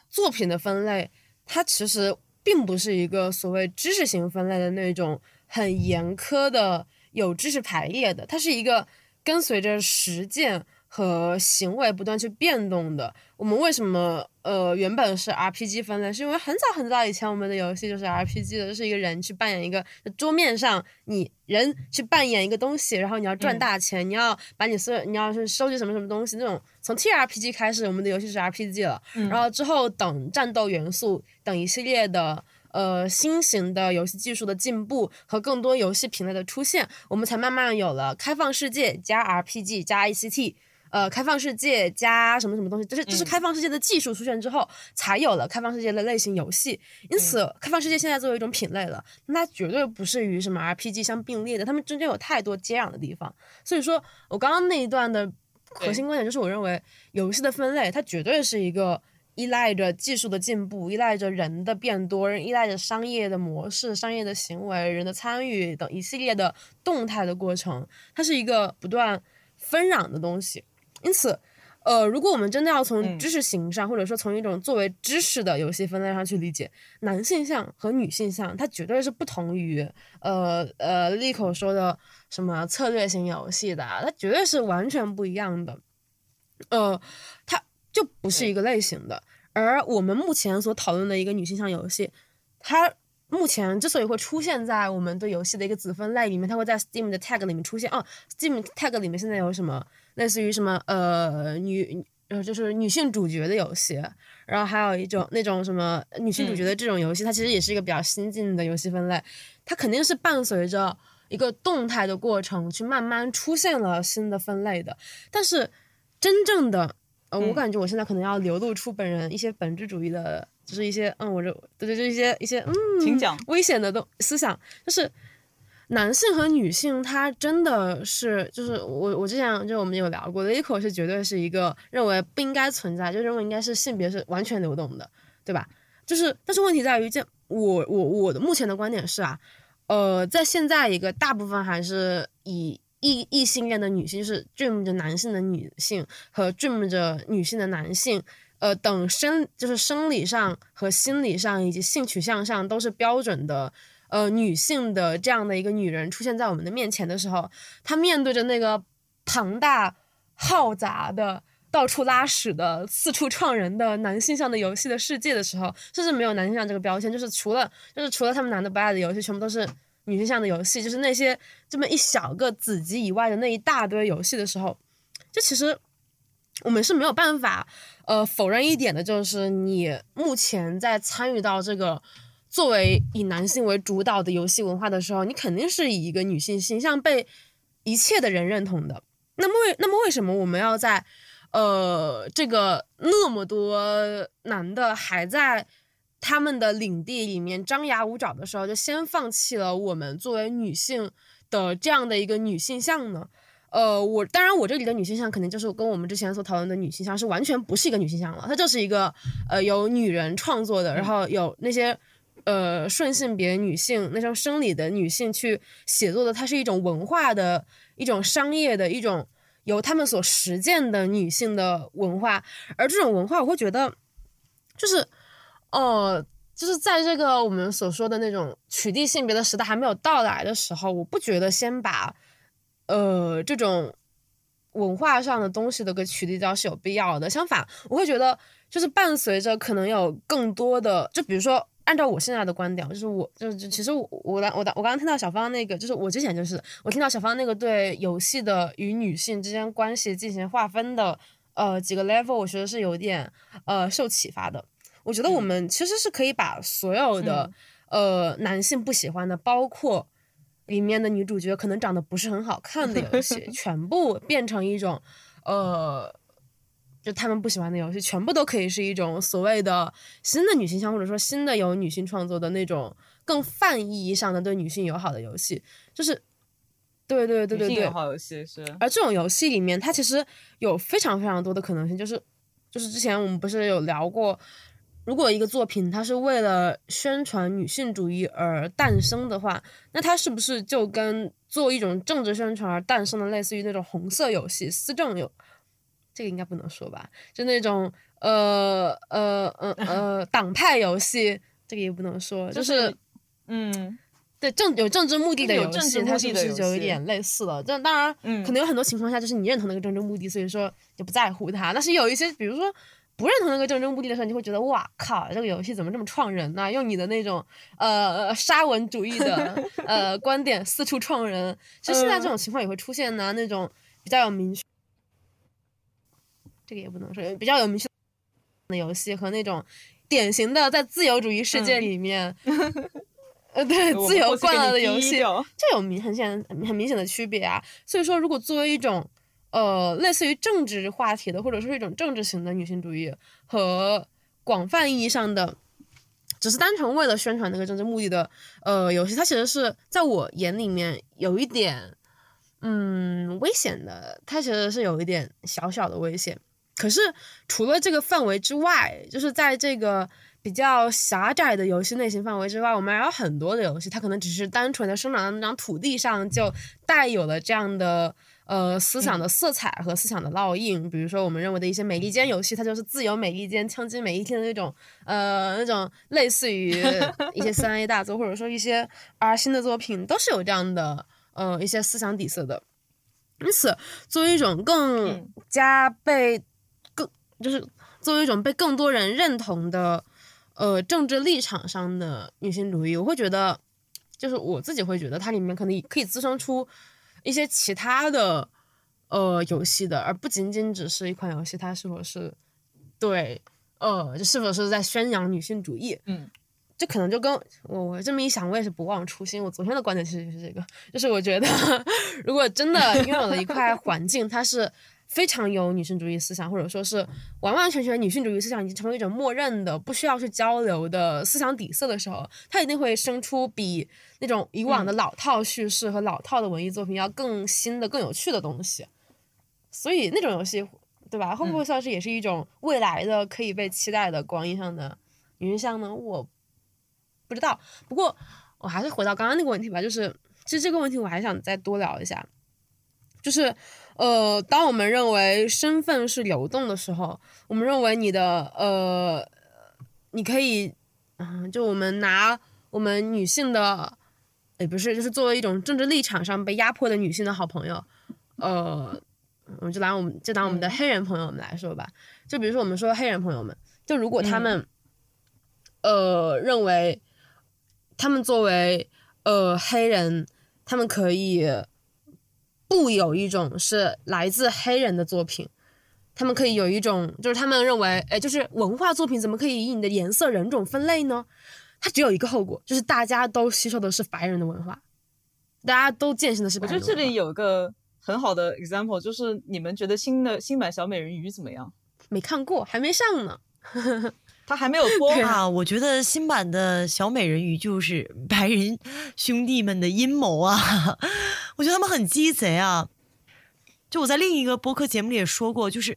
作品的分类，它其实并不是一个所谓知识型分类的那种很严苛的有知识排列的，它是一个。跟随着实践和行为不断去变动的，我们为什么呃原本是 RPG 分类？是因为很早很早以前我们的游戏就是 RPG 的，就是一个人去扮演一个桌面上你人去扮演一个东西，然后你要赚大钱，你要把你所有你要是收集什么什么东西那种。从 TRPG 开始，我们的游戏是 RPG 了，然后之后等战斗元素等一系列的。呃，新型的游戏技术的进步和更多游戏品类的出现，我们才慢慢有了开放世界加 RPG 加 ACT，呃，开放世界加什么什么东西，就是这是开放世界的技术出现之后，才有了开放世界的类型游戏。因此，开放世界现在作为一种品类了，那绝对不是与什么 RPG 相并列的，它们中间有太多接壤的地方。所以说我刚刚那一段的核心观点就是，我认为游戏的分类它绝对是一个。依赖着技术的进步，依赖着人的变多，依赖着商业的模式、商业的行为、人的参与等一系列的动态的过程，它是一个不断纷扰的东西。因此，呃，如果我们真的要从知识型上，或者说从一种作为知识的游戏分类上去理解，男性向和女性向，它绝对是不同于呃呃利口说的什么策略型游戏的，它绝对是完全不一样的。呃，它。就不是一个类型的，而我们目前所讨论的一个女性向游戏，它目前之所以会出现在我们对游戏的一个子分类里面，它会在 Steam 的 tag 里面出现。哦，Steam tag 里面现在有什么类似于什么呃女呃就是女性主角的游戏，然后还有一种那种什么女性主角的这种游戏，它其实也是一个比较新进的游戏分类，它肯定是伴随着一个动态的过程去慢慢出现了新的分类的，但是真正的。呃我感觉我现在可能要流露出本人一些本质主义的，就是一些嗯，我这对对，就一些一些嗯，请讲。危险的东思想，就是男性和女性，他真的是就是我我之前就我们有聊过的一口是绝对是一个认为不应该存在，就认为应该是性别是完全流动的，对吧？就是但是问题在于，这我我我的目前的观点是啊，呃，在现在一个大部分还是以。异异性恋的女性就是 dream 着男性的女性和 dream 着女性的男性，呃，等生就是生理上和心理上以及性取向上都是标准的，呃，女性的这样的一个女人出现在我们的面前的时候，她面对着那个庞大浩杂的、到处拉屎的、四处创人的男性向的游戏的世界的时候，甚至没有男性向这个标签，就是除了就是除了他们男的不爱的游戏，全部都是。女性向的游戏，就是那些这么一小个子集以外的那一大堆游戏的时候，就其实我们是没有办法呃否认一点的，就是你目前在参与到这个作为以男性为主导的游戏文化的时候，你肯定是以一个女性形象被一切的人认同的。那么为那么为什么我们要在呃这个那么多男的还在？他们的领地里面张牙舞爪的时候，就先放弃了我们作为女性的这样的一个女性像呢？呃，我当然我这里的女性像肯定就是跟我们之前所讨论的女性像是完全不是一个女性像了，它就是一个呃由女人创作的，然后有那些呃顺性别女性那种生理的女性去写作的，它是一种文化的一种商业的一种由他们所实践的女性的文化，而这种文化我会觉得就是。哦，就是在这个我们所说的那种取缔性别的时代还没有到来的时候，我不觉得先把呃这种文化上的东西都给取缔掉是有必要的。相反，我会觉得就是伴随着可能有更多的，就比如说。按照我现在的观点，就是我就是其实我我我我刚刚听到小芳那个，就是我之前就是我听到小芳那个对游戏的与女性之间关系进行划分的呃几个 level，我觉得是有点呃受启发的。我觉得我们其实是可以把所有的呃男性不喜欢的，包括里面的女主角可能长得不是很好看的游戏，全部变成一种呃。就他们不喜欢的游戏，全部都可以是一种所谓的新的女性向，或者说新的由女性创作的那种更泛意义上的对女性友好的游戏。就是，对对对对对，友好游戏是。而这种游戏里面，它其实有非常非常多的可能性。就是，就是之前我们不是有聊过，如果一个作品它是为了宣传女性主义而诞生的话，那它是不是就跟做一种政治宣传而诞生的，类似于那种红色游戏、思政游？这个应该不能说吧？就那种呃呃呃呃党派游戏，这个也不能说，就是嗯，对政有政治目的的游戏，它是不是就有点类似了？这当然，可能有很多情况下就是你认同那个政治目的，所以说就不在乎它。但是有一些，比如说不认同那个政治目的的时候，你会觉得哇靠，这个游戏怎么这么创人呢？用你的那种呃沙文主义的呃观点四处创人。其实现在这种情况也会出现呢，那种比较有明确。这个也不能说比较有明确的游戏和那种典型的在自由主义世界里面，呃，对自由惯了的游戏，这有明很显很明显的区别啊。所以说，如果作为一种呃类似于政治话题的，或者说是一种政治型的女性主义和广泛意义上的，只是单纯为了宣传那个政治目的的呃游戏，它其实是在我眼里面有一点嗯危险的，它其实是有一点小小的危险。可是，除了这个范围之外，就是在这个比较狭窄的游戏类型范围之外，我们还有很多的游戏，它可能只是单纯的生长在那张土地上，就带有了这样的呃思想的色彩和思想的烙印。比如说，我们认为的一些美利坚游戏，它就是自由美利坚、枪击美利坚的那种呃那种类似于 一些三 A 大作，或者说一些 R 新的作品，都是有这样的呃一些思想底色的。因此，作为一种更加被就是作为一种被更多人认同的，呃，政治立场上的女性主义，我会觉得，就是我自己会觉得它里面可能可以滋生出一些其他的，呃，游戏的，而不仅仅只是一款游戏，它是否是对，呃，就是否是在宣扬女性主义？嗯，这可能就跟我我这么一想，我也是不忘初心。我昨天的观点其实就是这个，就是我觉得，如果真的拥有了一块环境，它是。非常有女性主义思想，或者说是完完全全女性主义思想已经成为一种默认的、不需要去交流的思想底色的时候，它一定会生出比那种以往的老套叙事和老套的文艺作品要更新的、更有趣的东西。所以那种游戏，对吧？会不会算是也是一种未来的可以被期待的广义上的女性向呢？我不知道。不过我还是回到刚刚那个问题吧，就是其实这个问题我还想再多聊一下，就是。呃，当我们认为身份是流动的时候，我们认为你的呃，你可以，嗯，就我们拿我们女性的，也不是，就是作为一种政治立场上被压迫的女性的好朋友，呃，我们就拿我们就拿我们的黑人朋友们来说吧，就比如说我们说黑人朋友们，就如果他们，呃，认为他们作为呃黑人，他们可以。不有一种是来自黑人的作品，他们可以有一种，就是他们认为，哎，就是文化作品怎么可以以你的颜色人种分类呢？它只有一个后果，就是大家都吸收的是白人的文化，大家都践行的是。我觉得这里有个很好的 example，就是你们觉得新的新版小美人鱼怎么样？没看过，还没上呢。他还没有播啊！我觉得新版的小美人鱼就是 白人兄弟们的阴谋啊！我觉得他们很鸡贼啊！就我在另一个播客节目里也说过，就是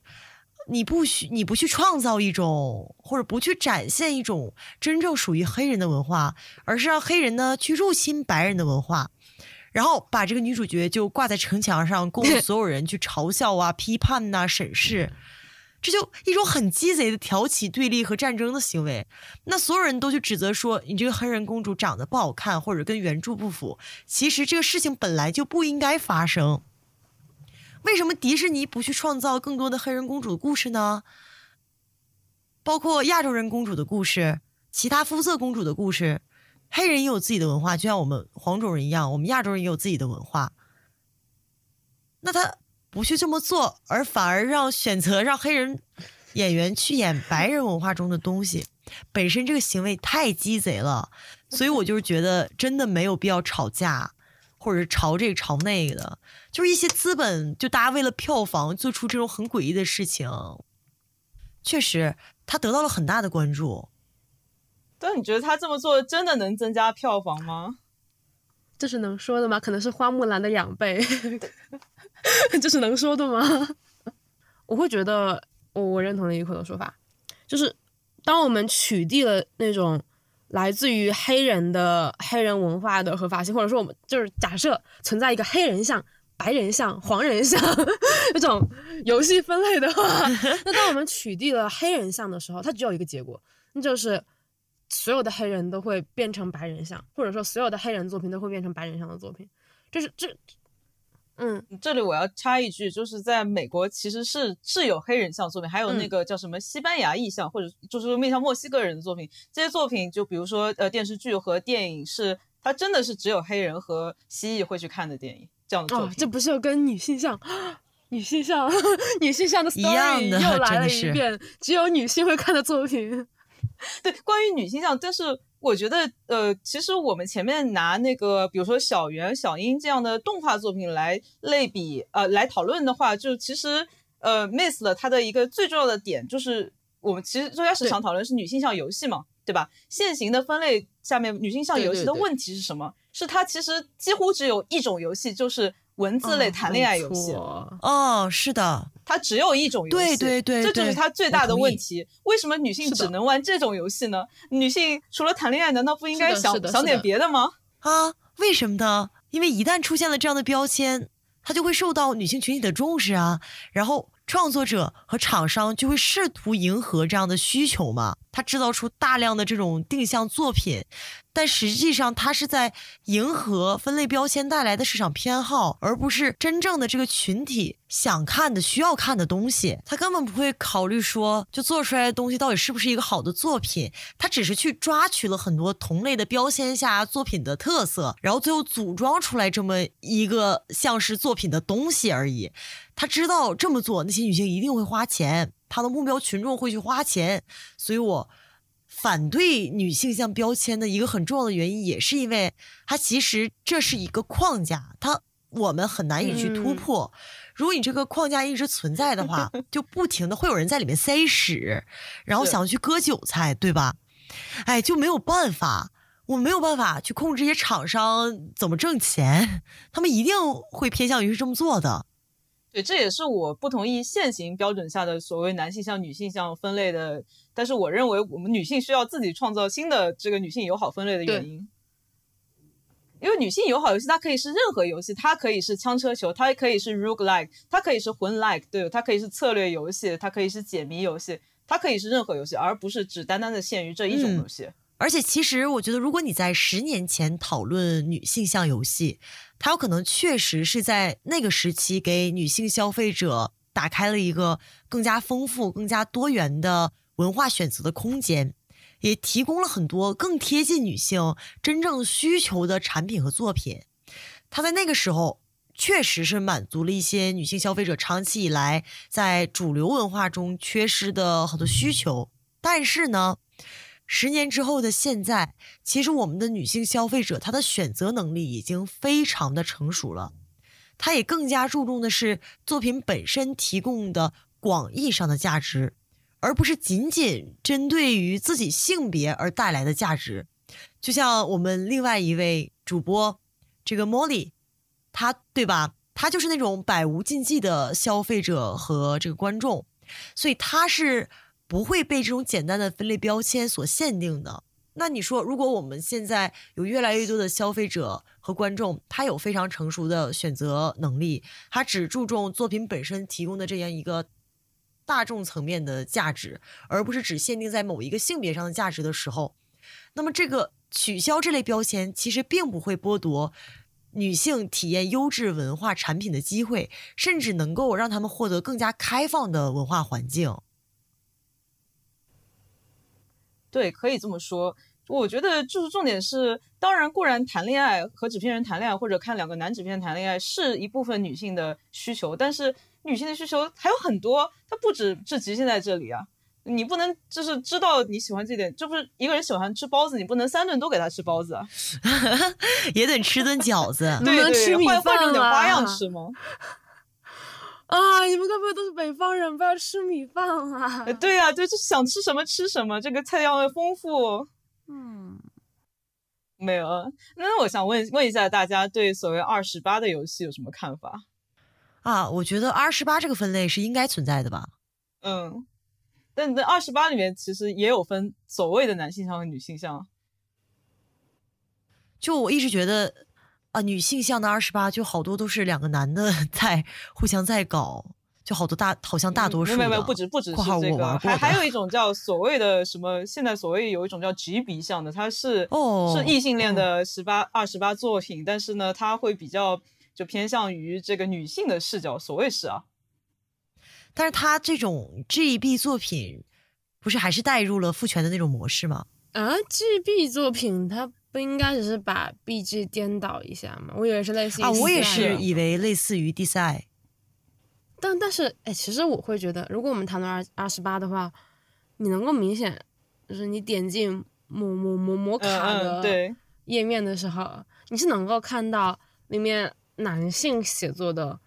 你不许你不去创造一种，或者不去展现一种真正属于黑人的文化，而是让黑人呢去入侵白人的文化，然后把这个女主角就挂在城墙上，供 所有人去嘲笑啊、批判呐、审视。这就一种很鸡贼的挑起对立和战争的行为。那所有人都去指责说你这个黑人公主长得不好看，或者跟原著不符。其实这个事情本来就不应该发生。为什么迪士尼不去创造更多的黑人公主的故事呢？包括亚洲人公主的故事，其他肤色公主的故事，黑人也有自己的文化，就像我们黄种人一样，我们亚洲人也有自己的文化。那他不去这么做，而反而让选择让黑人演员去演白人文化中的东西，本身这个行为太鸡贼了。所以我就是觉得真的没有必要吵架，或者是吵这个吵那个的，就是一些资本就大家为了票房做出这种很诡异的事情，确实他得到了很大的关注。但你觉得他这么做真的能增加票房吗？这是能说的吗？可能是花木兰的两倍，这是能说的吗？我会觉得，我我认同的一口的说法，就是当我们取缔了那种来自于黑人的黑人文化的合法性，或者说我们就是假设存在一个黑人像、白人像、黄人像 这种游戏分类的话，那当我们取缔了黑人像的时候，它只有一个结果，那就是。所有的黑人都会变成白人像，或者说所有的黑人作品都会变成白人像的作品，这是这，嗯，这里我要插一句，就是在美国其实是是有黑人像作品，还有那个叫什么西班牙意象，或者就是面向墨西哥人的作品，这些作品就比如说呃电视剧和电影是它真的是只有黑人和蜥蜴会去看的电影这样的作品，这不是跟女性像 女性像 女性像的 story 又 来了一遍，只有女性会看的作品。对，关于女性像，但是我觉得，呃，其实我们前面拿那个，比如说小圆、小樱这样的动画作品来类比，呃，来讨论的话，就其实，呃，miss 了它的一个最重要的点，就是我们其实最开始想讨论是女性向游戏嘛，对吧？现行的分类下面，女性向游戏的问题是什么？是它其实几乎只有一种游戏，就是文字类谈恋爱游戏。哦，是的。它只有一种游戏，对对对，这就是它最大的问题。为什么女性只能玩这种游戏呢？女性除了谈恋爱，难道不应该想想点别的吗？啊，为什么呢？因为一旦出现了这样的标签，它就会受到女性群体的重视啊，然后。创作者和厂商就会试图迎合这样的需求嘛？他制造出大量的这种定向作品，但实际上他是在迎合分类标签带来的市场偏好，而不是真正的这个群体想看的、需要看的东西。他根本不会考虑说，就做出来的东西到底是不是一个好的作品。他只是去抓取了很多同类的标签下作品的特色，然后最后组装出来这么一个像是作品的东西而已。他知道这么做，那些女性一定会花钱，他的目标群众会去花钱，所以我反对女性向标签的一个很重要的原因，也是因为它其实这是一个框架，它我们很难以去突破。如果你这个框架一直存在的话，就不停的会有人在里面塞屎，然后想要去割韭菜，对吧？哎，就没有办法，我没有办法去控制这些厂商怎么挣钱，他们一定会偏向于是这么做的。对，这也是我不同意现行标准下的所谓男性向、女性向分类的。但是我认为我们女性需要自己创造新的这个女性友好分类的原因。因为女性友好游戏它可以是任何游戏，它可以是枪车球，它可以是 roguelike，它可以是魂 like，对，它可以是策略游戏，它可以是解谜游戏，它可以是任何游戏，而不是只单单的限于这一种游戏。而且，其实我觉得，如果你在十年前讨论女性向游戏，它有可能确实是在那个时期给女性消费者打开了一个更加丰富、更加多元的文化选择的空间，也提供了很多更贴近女性真正需求的产品和作品。它在那个时候确实是满足了一些女性消费者长期以来在主流文化中缺失的很多需求。但是呢？十年之后的现在，其实我们的女性消费者她的选择能力已经非常的成熟了，她也更加注重的是作品本身提供的广义上的价值，而不是仅仅针对于自己性别而带来的价值。就像我们另外一位主播，这个 Molly，她对吧？她就是那种百无禁忌的消费者和这个观众，所以她是。不会被这种简单的分类标签所限定的。那你说，如果我们现在有越来越多的消费者和观众，他有非常成熟的选择能力，他只注重作品本身提供的这样一个大众层面的价值，而不是只限定在某一个性别上的价值的时候，那么这个取消这类标签，其实并不会剥夺女性体验优质文化产品的机会，甚至能够让他们获得更加开放的文化环境。对，可以这么说。我觉得就是重点是，当然固然谈恋爱和纸片人谈恋爱，或者看两个男纸片谈恋爱是一部分女性的需求，但是女性的需求还有很多，它不止是局限在这里啊。你不能就是知道你喜欢这点，这不是一个人喜欢吃包子，你不能三顿都给他吃包子啊，也得吃顿饺子。能不能吃米换换饭着点花样啊吃吗？啊，你们该不会都是北方人，不要吃米饭啊？呃对呀、对，就想吃什么吃什么，这个菜样丰富。嗯，没有，那我想问问一下大家对所谓二十八的游戏有什么看法？啊，我觉得二十八这个分类是应该存在的吧。嗯，但在二十八里面其实也有分所谓的男性向和女性向。就我一直觉得啊，女性向的二十八就好多都是两个男的在互相在搞，就好多大好像大多数。嗯没有没有，不止不止括号是这个，我玩过还还有一种叫所谓的什么，现在所谓有一种叫 GB 向的，它是哦是异性恋的十八二十八作品，但是呢，它会比较就偏向于这个女性的视角，所谓是啊，但是他这种 GB 作品，不是还是带入了父权的那种模式吗？啊，GB 作品它不应该只是把 BG 颠倒一下吗？我以为是类似于啊，我也是以为类似于 DCI。但但是，哎，其实我会觉得，如果我们谈到二二十八的话，你能够明显就是你点进某某某某卡的对，页面的时候，你是能够看到里面男性写作的，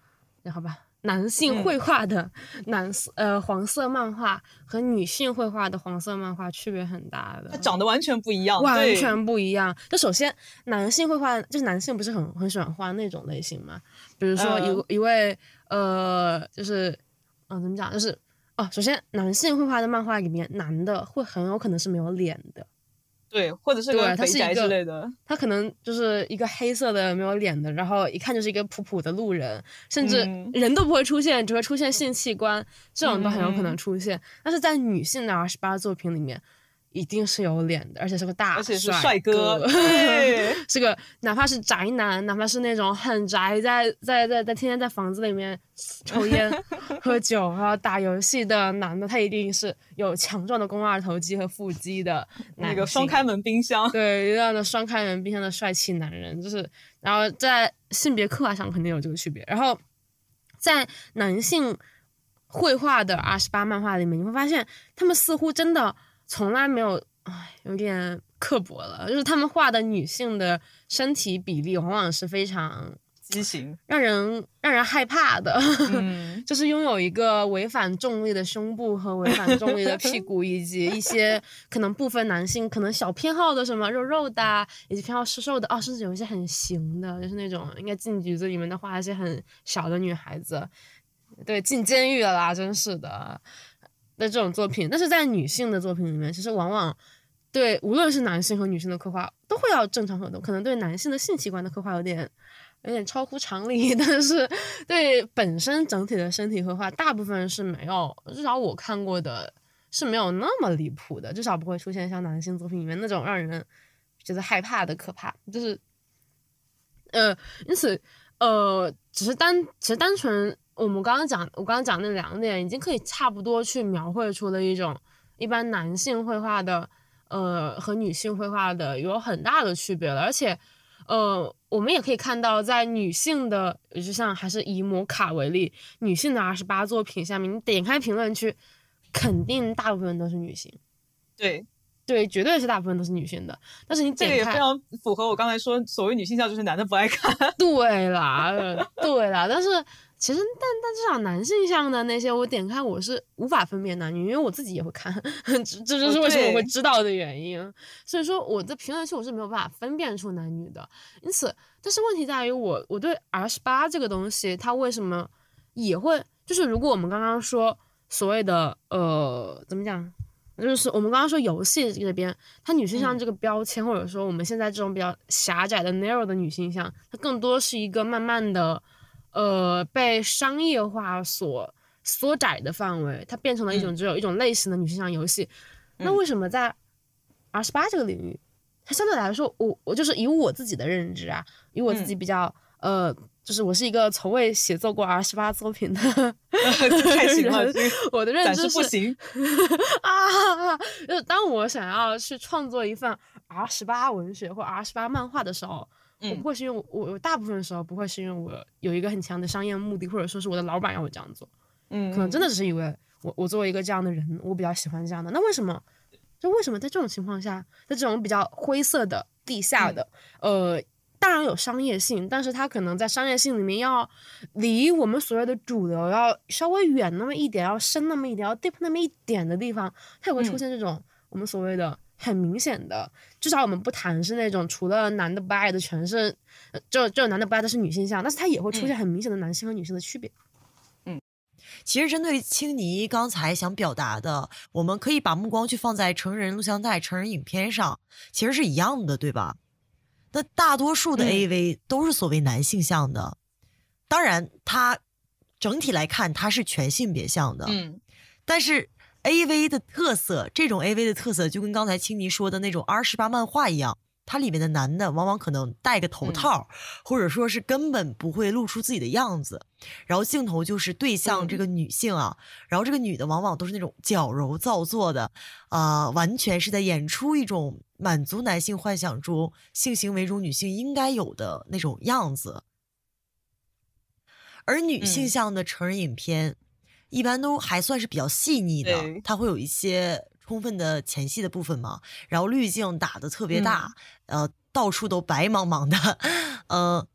好吧，男性嗯。绘画的男色、呃黄色漫画和女性绘画的黄色漫画区别很大的，它长得完全不一样，完全不一样。就首先，男性绘画就是男性不是很很喜欢画那种类型嘛？比如说一、嗯。一位呃，就是嗯、呃怎么讲，就是哦，首先男性绘画的漫画里面，男的会很有可能是没有脸的，对，或者是对个肥宅之类的，他可能就是一个黑色的没有脸的，然后一看就是一个普普的路人，甚至嗯。人都不会出现，只会出现性器官，这种都很有可嗯。能出现。但是在女性的二十八作品里面，一定是有脸的，而且是个大而且是帅帅哥，对，是个哪怕是宅男，哪怕是那种很宅，在在在在天天在房子里面抽烟、喝酒，然后打游戏的男的，他一定是有强壮的肱二头肌和腹肌的那个双开门冰箱，对，这样的双开门冰箱的帅气男人，就是，然后在性别刻画上肯定有这个区别。然后在男性绘画的二十八漫画里面，你会发现他们似乎真的从来没有，唉，有点刻薄了，就是他们画的女性的身体比例往往是非常畸形，让人让人害怕的。嗯，就是拥有一个违反重力的胸部和违反重力的屁股，以及一些可能部分男性可能小偏好的什么肉肉的啊，以及偏好瘦瘦的哦，甚至有一些很型的，就是那种应该进局子里面的画一些很小的女孩子，对，进监狱了啦，真是的的这种作品。但是在女性的作品里面，其实往往对无论是男性和女性的刻画都会要正常很多，可能对男性的性器官的刻画有点。有点超乎常理，但是对本身整体的身体刻画，大部分是没有，至少我看过的是没有那么离谱的，至少不会出现像男性作品里面那种让人觉得害怕的可怕，就是，呃，因此，呃，只是单，其实单纯我们刚刚讲，我刚刚讲那两点，已经可以差不多去描绘出了一种一般男性绘画的，呃，和女性绘画的有很大的区别了，而且。呃，我们也可以看到，在女性的，就像还是以摩卡为例，女性的二十八作品下面，你点开评论区，肯定大部分都是女性，对，对，绝对是大部分都是女性的。但是你这个也，非常符合我刚才说所谓女性向，就是男的不爱看，对啦，呃对啦，但是其实，但但至少男性向的那些，我点开我是无法分辨男女，因为我自己也会看，这这就是为什么我会知道的原因。所以说，我在评论区我是没有办法分辨出男女的。因此，但是问题在于我我对 R 十八这个东西，它为什么也会就是如果我们刚刚说所谓的呃怎么讲？就是我们刚刚说游戏这边，它女性向嗯这个标签，或者说我们现在这种比较狭窄的 narrow 的女性向，它更多是一个慢慢的，呃，被商业化所缩窄的范围，它变成了一种只有一种类型的女性向游戏。那嗯为什么在 R 十八这个领域，它相对来说，我我就是以我自己的认知啊，以我自己比较、呃，就是我是一个从未写作过 R 十八作品的 太行了我的认知是不行。啊，就是当我想要去创作一份 R 十八文学或 R 十八漫画的时候，我嗯不会是因为我我我大部分时候不会是因为我有一个很强的商业目的，或者说是我的老板让我这样做，嗯，可能真的只是因为我我作为一个这样的人，我比较喜欢这样的。那为什么？就为什么在这种情况下，在这种比较灰色的地下的，呃，当然有商业性，但是它可能在商业性里面要离我们所谓的主流要稍微远那么一点，要深那么一点，要 deep 那么一点的地方，它也会出嗯现这种我们所谓的很明显的，至少我们不谈是那种除了男的不爱的全是，呃就就男的不爱的是女性向，但是它也会出现很明显的男性和女性的区别。嗯其实针对青泥刚才想表达的，我们可以把目光去放在成人录像带、成人影片上，其实是一样的，对吧？那大多数的嗯 AV 都是所谓男性向的，当然它整体来看它是全性别向的，嗯但是 A V 的特色，这种 A V 的特色就跟刚才青泥说的那种 R 十八漫画一样，它里面的男的往往可能戴个头套，或者说是根本不会露出自己的样子，然后镜头就是对向这个女性啊，然后这个女的往往都是那种矫揉造作的，啊、完全是在演出一种满足男性幻想中性行为中女性应该有的那种样子。而女性嗯。向的成人影片，一般都还算是比较细腻的，它会有一些充分的前戏的部分嘛，然后滤镜打的特别大，呃，到处都白茫茫的，呃，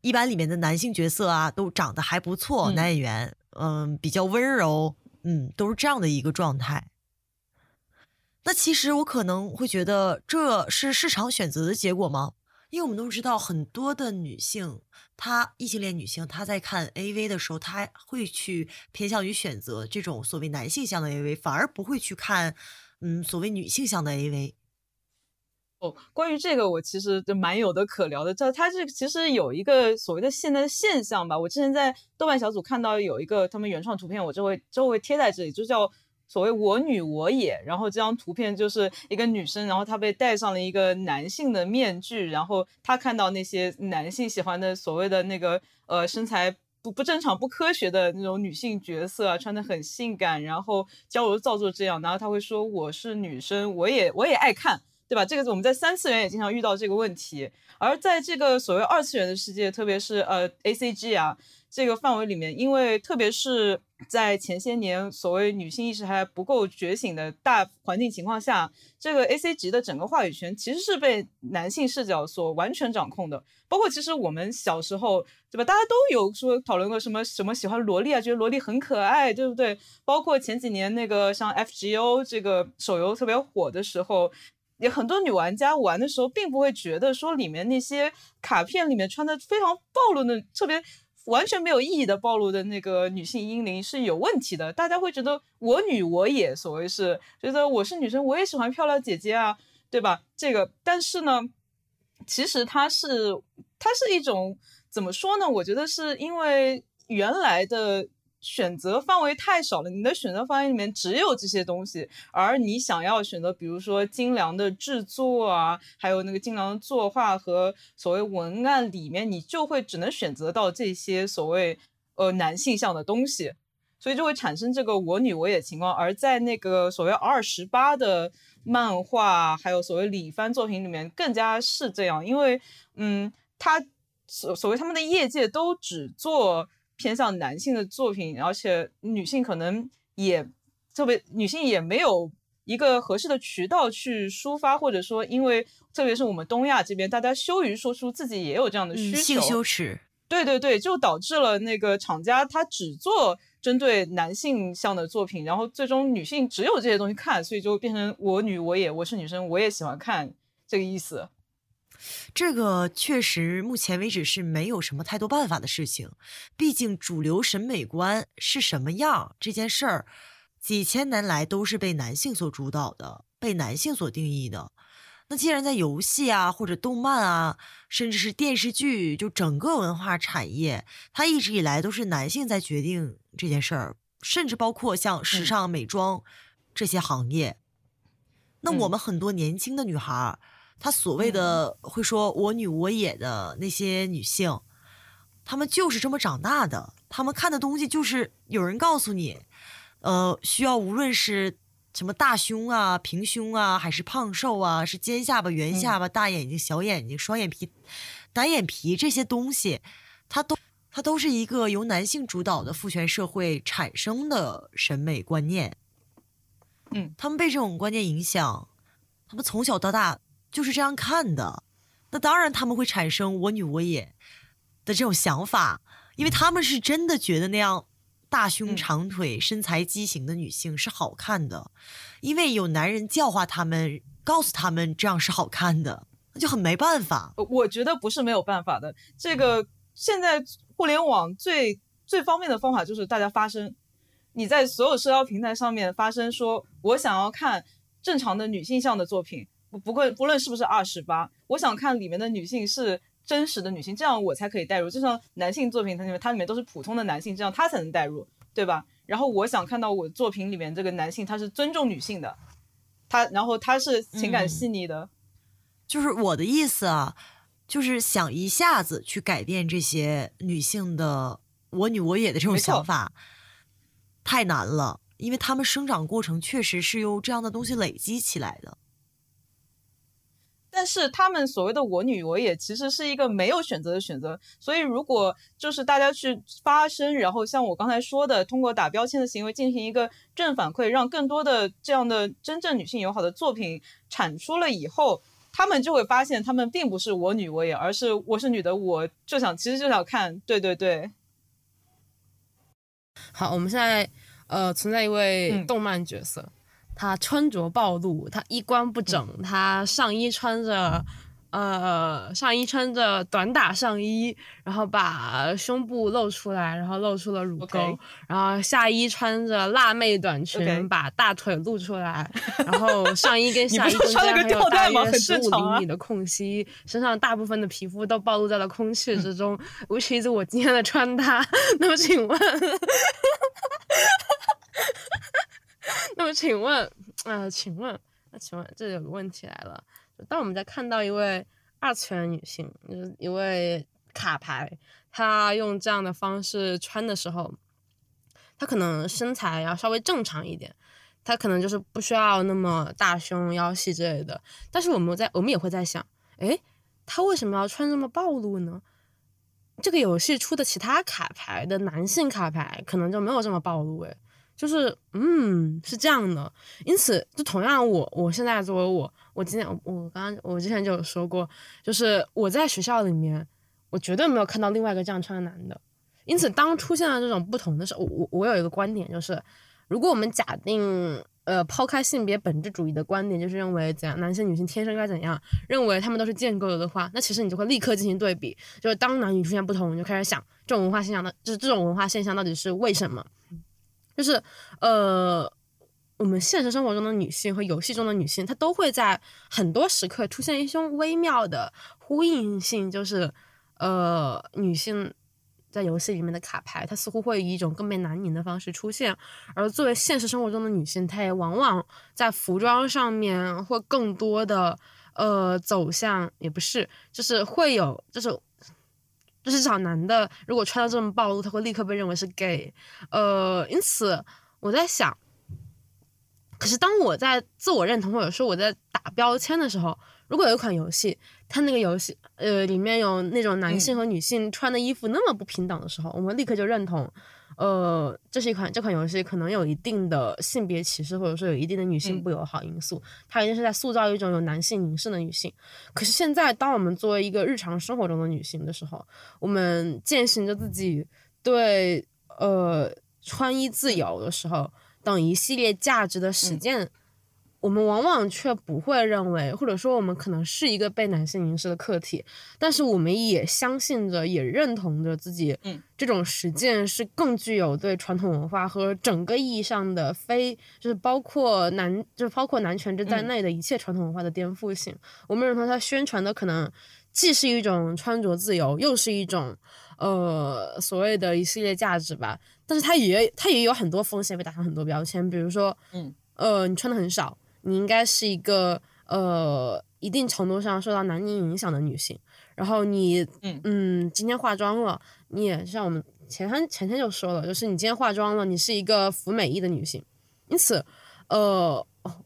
一般里面的男性角色啊，都长得还不错，嗯男演员，嗯、比较温柔，嗯，都是这样的一个状态。那其实我可能会觉得这是市场选择的结果吗？因为我们都知道，很多的女性，她异性恋女性，她在看 AV 的时候，她会去偏向于选择这种所谓男性向的 AV，反而不会去看，嗯，所谓女性向的 AV。哦，关于这个，我其实就蛮有的可聊的。这它这个其实有一个所谓的现在的现象吧。我之前在豆瓣小组看到有一个他们原创图片，我就会就会贴在这里，就叫所谓“我女我也”。然后这张图片就是一个女生，然后她被戴上了一个男性的面具，然后她看到那些男性喜欢的所谓的那个呃身材。不不正常、不科学的那种女性角色啊，穿的很性感，然后娇柔造作这样，然后她会说我是女生，我也我也爱看，对吧？这个我们在三次元也经常遇到这个问题，而在这个所谓二次元的世界，特别是呃 A C G 啊这个范围里面，因为特别是在前些年所谓女性意识还不够觉醒的大环境情况下，这个 A C G 的整个话语权其实是被男性视角所完全掌控的。包括其实我们小时候，对吧？大家都有说讨论过什么什么喜欢萝莉啊，觉得萝莉很可爱，对不对？包括前几年那个像 F G O 这个手游特别火的时候，也很多女玩家玩的时候，并不会觉得说里面那些卡片里面穿的非常暴露的、特别完全没有意义的暴露的那个女性阴灵是有问题的。大家会觉得我女我也，所谓是觉得我是女生，我也喜欢漂亮姐姐啊，对吧？这个，但是呢，其实它是它是一种怎么说呢？我觉得是因为原来的选择范围太少了，你的选择范围里面只有这些东西，而你想要选择，比如说精良的制作啊，还有那个精良的作画和所谓文案里面，你就会只能选择到这些所谓呃男性向的东西。所以就会产生这个我女我也情况，而在那个所谓二十八的漫画，还有所谓里番作品里面，更加是这样，因为嗯，他所所谓他们的业界都只做偏向男性的作品，而且女性可能也特别女性也没有一个合适的渠道去抒发，或者说因为特别是我们东亚这边，大家羞于说出自己也有这样的需求，嗯性羞耻。对对对，就导致了那个厂家他只做针对男性向的作品，然后最终女性只有这些东西看，所以就变成我女我也，我是女生我也喜欢看这个意思。这个确实目前为止是没有什么太多办法的事情，毕竟主流审美观是什么样这件事儿，几千年来都是被男性所主导的，被男性所定义的。那既然在游戏啊，或者动漫啊，甚至是电视剧，就整个文化产业，它一直以来都是男性在决定这件事儿，甚至包括像时尚美妆这些行业。那我们很多年轻的女孩儿，她所谓的会说我女我也的那些女性，她们就是这么长大的，她们看的东西就是有人告诉你，呃，需要无论是什么大胸啊、平胸啊，还是胖瘦啊，是尖下巴、圆下巴、大眼睛、小眼睛、双眼皮、单眼皮这些东西，它都它都是一个由男性主导的父权社会产生的审美观念。嗯，他们被这种观念影响，他们从小到大就是这样看的。那当然他们会产生我女我也的这种想法，因为他们是真的觉得那样大胸长腿、身材畸形的女性是好看的，因为有男人教化他们，告诉他们这样是好看的，那就很没办法。我觉得不是没有办法的。这个现在互联网最最方便的方法就是大家发声。你在所有社交平台上面发声，说我想要看正常的女性向的作品，不不论不论是不是二十八，我想看里面的女性是真实的女性，这样我才可以代入。就像男性作品，它里面它里面都是普通的男性，这样他才能代入，对吧？然后我想看到我作品里面这个男性他是尊重女性的，他然后他是情感细腻的，就是我的意思啊，就是想一下子去改变这些女性的我女我也的这种想法。太难了，因为他们生长过程确实是由这样的东西累积起来的。但是他们所谓的“我女我也”，其实是一个没有选择的选择。所以，如果就是大家去发声，然后像我刚才说的，通过打标签的行为进行一个正反馈，让更多的这样的真正女性友好的作品产出了以后，他们就会发现，他们并不是“我女我也”，而是我是女的，我就想其实就想看，对对对。好，我们现在呃存在一位动漫角色，他穿着暴露，他衣冠不整，他上衣穿着呃上衣穿着短打上衣，然后把胸部露出来，然后露出了乳沟，然后下衣穿着辣妹短裙，把大腿露出来，然后上衣跟 下衣中间还有大约十五厘米的空隙，身上大部分的皮肤都暴露在了空气之中。which is 我今天的穿搭。那么请问？那么请问，呃，请问，那请问，这有个问题来了。当我们在看到一位二次元女性，就是一位卡牌，她用这样的方式穿的时候，她可能身材要稍微正常一点，她可能就是不需要那么大胸、腰细之类的。但是我们在，我们也会在想，诶，她为什么要穿这么暴露呢？这个游戏出的其他卡牌的男性卡牌可能就没有这么暴露，诶，就是嗯是这样的。因此，就同样我我现在作为我，我今天我刚刚我之前就有说过，就是我在学校里面，我绝对没有看到另外一个这样穿的男的。因此，当出现了这种不同的时候，我我有一个观点，就是如果我们假定。呃，抛开性别本质主义的观点，就是认为怎样男性女性天生该怎样，认为他们都是建构的话，那其实你就会立刻进行对比，就是当男女出现不同，你就开始想这种文化现象的，就是这种文化现象到底是为什么？就是呃，我们现实生活中的女性和游戏中的女性，她都会在很多时刻出现一种微妙的呼应性，就是呃，女性。在游戏里面的卡牌，它似乎会以一种更被难拧的方式出现，而作为现实生活中的女性，她也往往在服装上面会更多的呃走向，也不是，就是会有，就是就是找男的，如果穿到这么暴露，他会立刻被认为是 gay，呃，因此我在想，可是当我在自我认同或者说我在打标签的时候。如果有一款游戏，它那个游戏呃里面有那种男性和女性穿的衣服那么不平等的时候，我们立刻就认同，呃，这是一款这款游戏可能有一定的性别歧视或者说有一定的女性不友好因素，它一定是在塑造一种有男性凝视的女性。可是现在，当我们作为一个日常生活中的女性的时候，我们践行着自己对呃穿衣自由的时候等一系列价值的实践。我们往往却不会认为，或者说我们可能是一个被男性凝视的客体，但是我们也相信着，也认同着自己，嗯，这种实践是更具有对传统文化和整个意义上的非，就是包括男，就是包括男权制在内的一切传统文化的颠覆性。我们认同他宣传的可能既是一种穿着自由，又是一种呃所谓的一系列价值吧。但是它也它也有很多风险被打上很多标签，比如说，嗯，呃，你穿的很少，你应该是一个呃一定程度上受到男人影响的女性。然后你，嗯嗯，今天化妆了，你也像我们前天前天就说了，就是你今天化妆了，你是一个服美役的女性，因此，呃，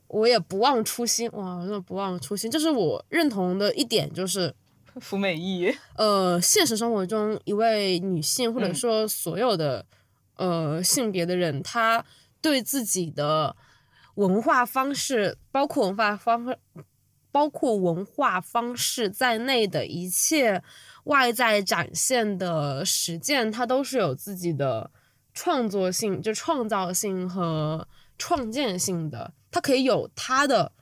我也不忘初心，哇，真的不忘初心，就是我认同的一点就是。服美役，呃，现实生活中一位女性，或者嗯说所有的、呃性别的人，她对自己的文化方式，包括文化方式，包括文化方式在内的一切外在展现的实践，它都是有自己的创作性，就创造性和创建性的，它可以有它的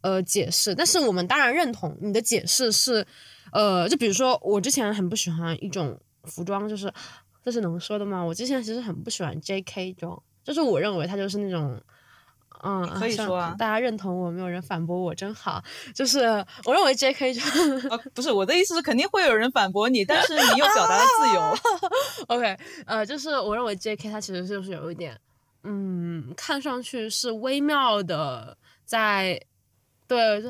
呃解释，但是我们当然认同你的解释是，呃，就比如说我之前很不喜欢一种服装，就是这是能说的吗？我之前其实很不喜欢 J.K. 装，就是我认为它就是那种。嗯，可以说啊大家认同我，没有人反驳我，真好。就是我认为 J.K. 就啊，不是我的意思是肯定会有人反驳你，但是你又表达了自由。OK，呃，就是我认为 J.K. 他其实就是有一点，嗯，看上去是微妙的在，对，就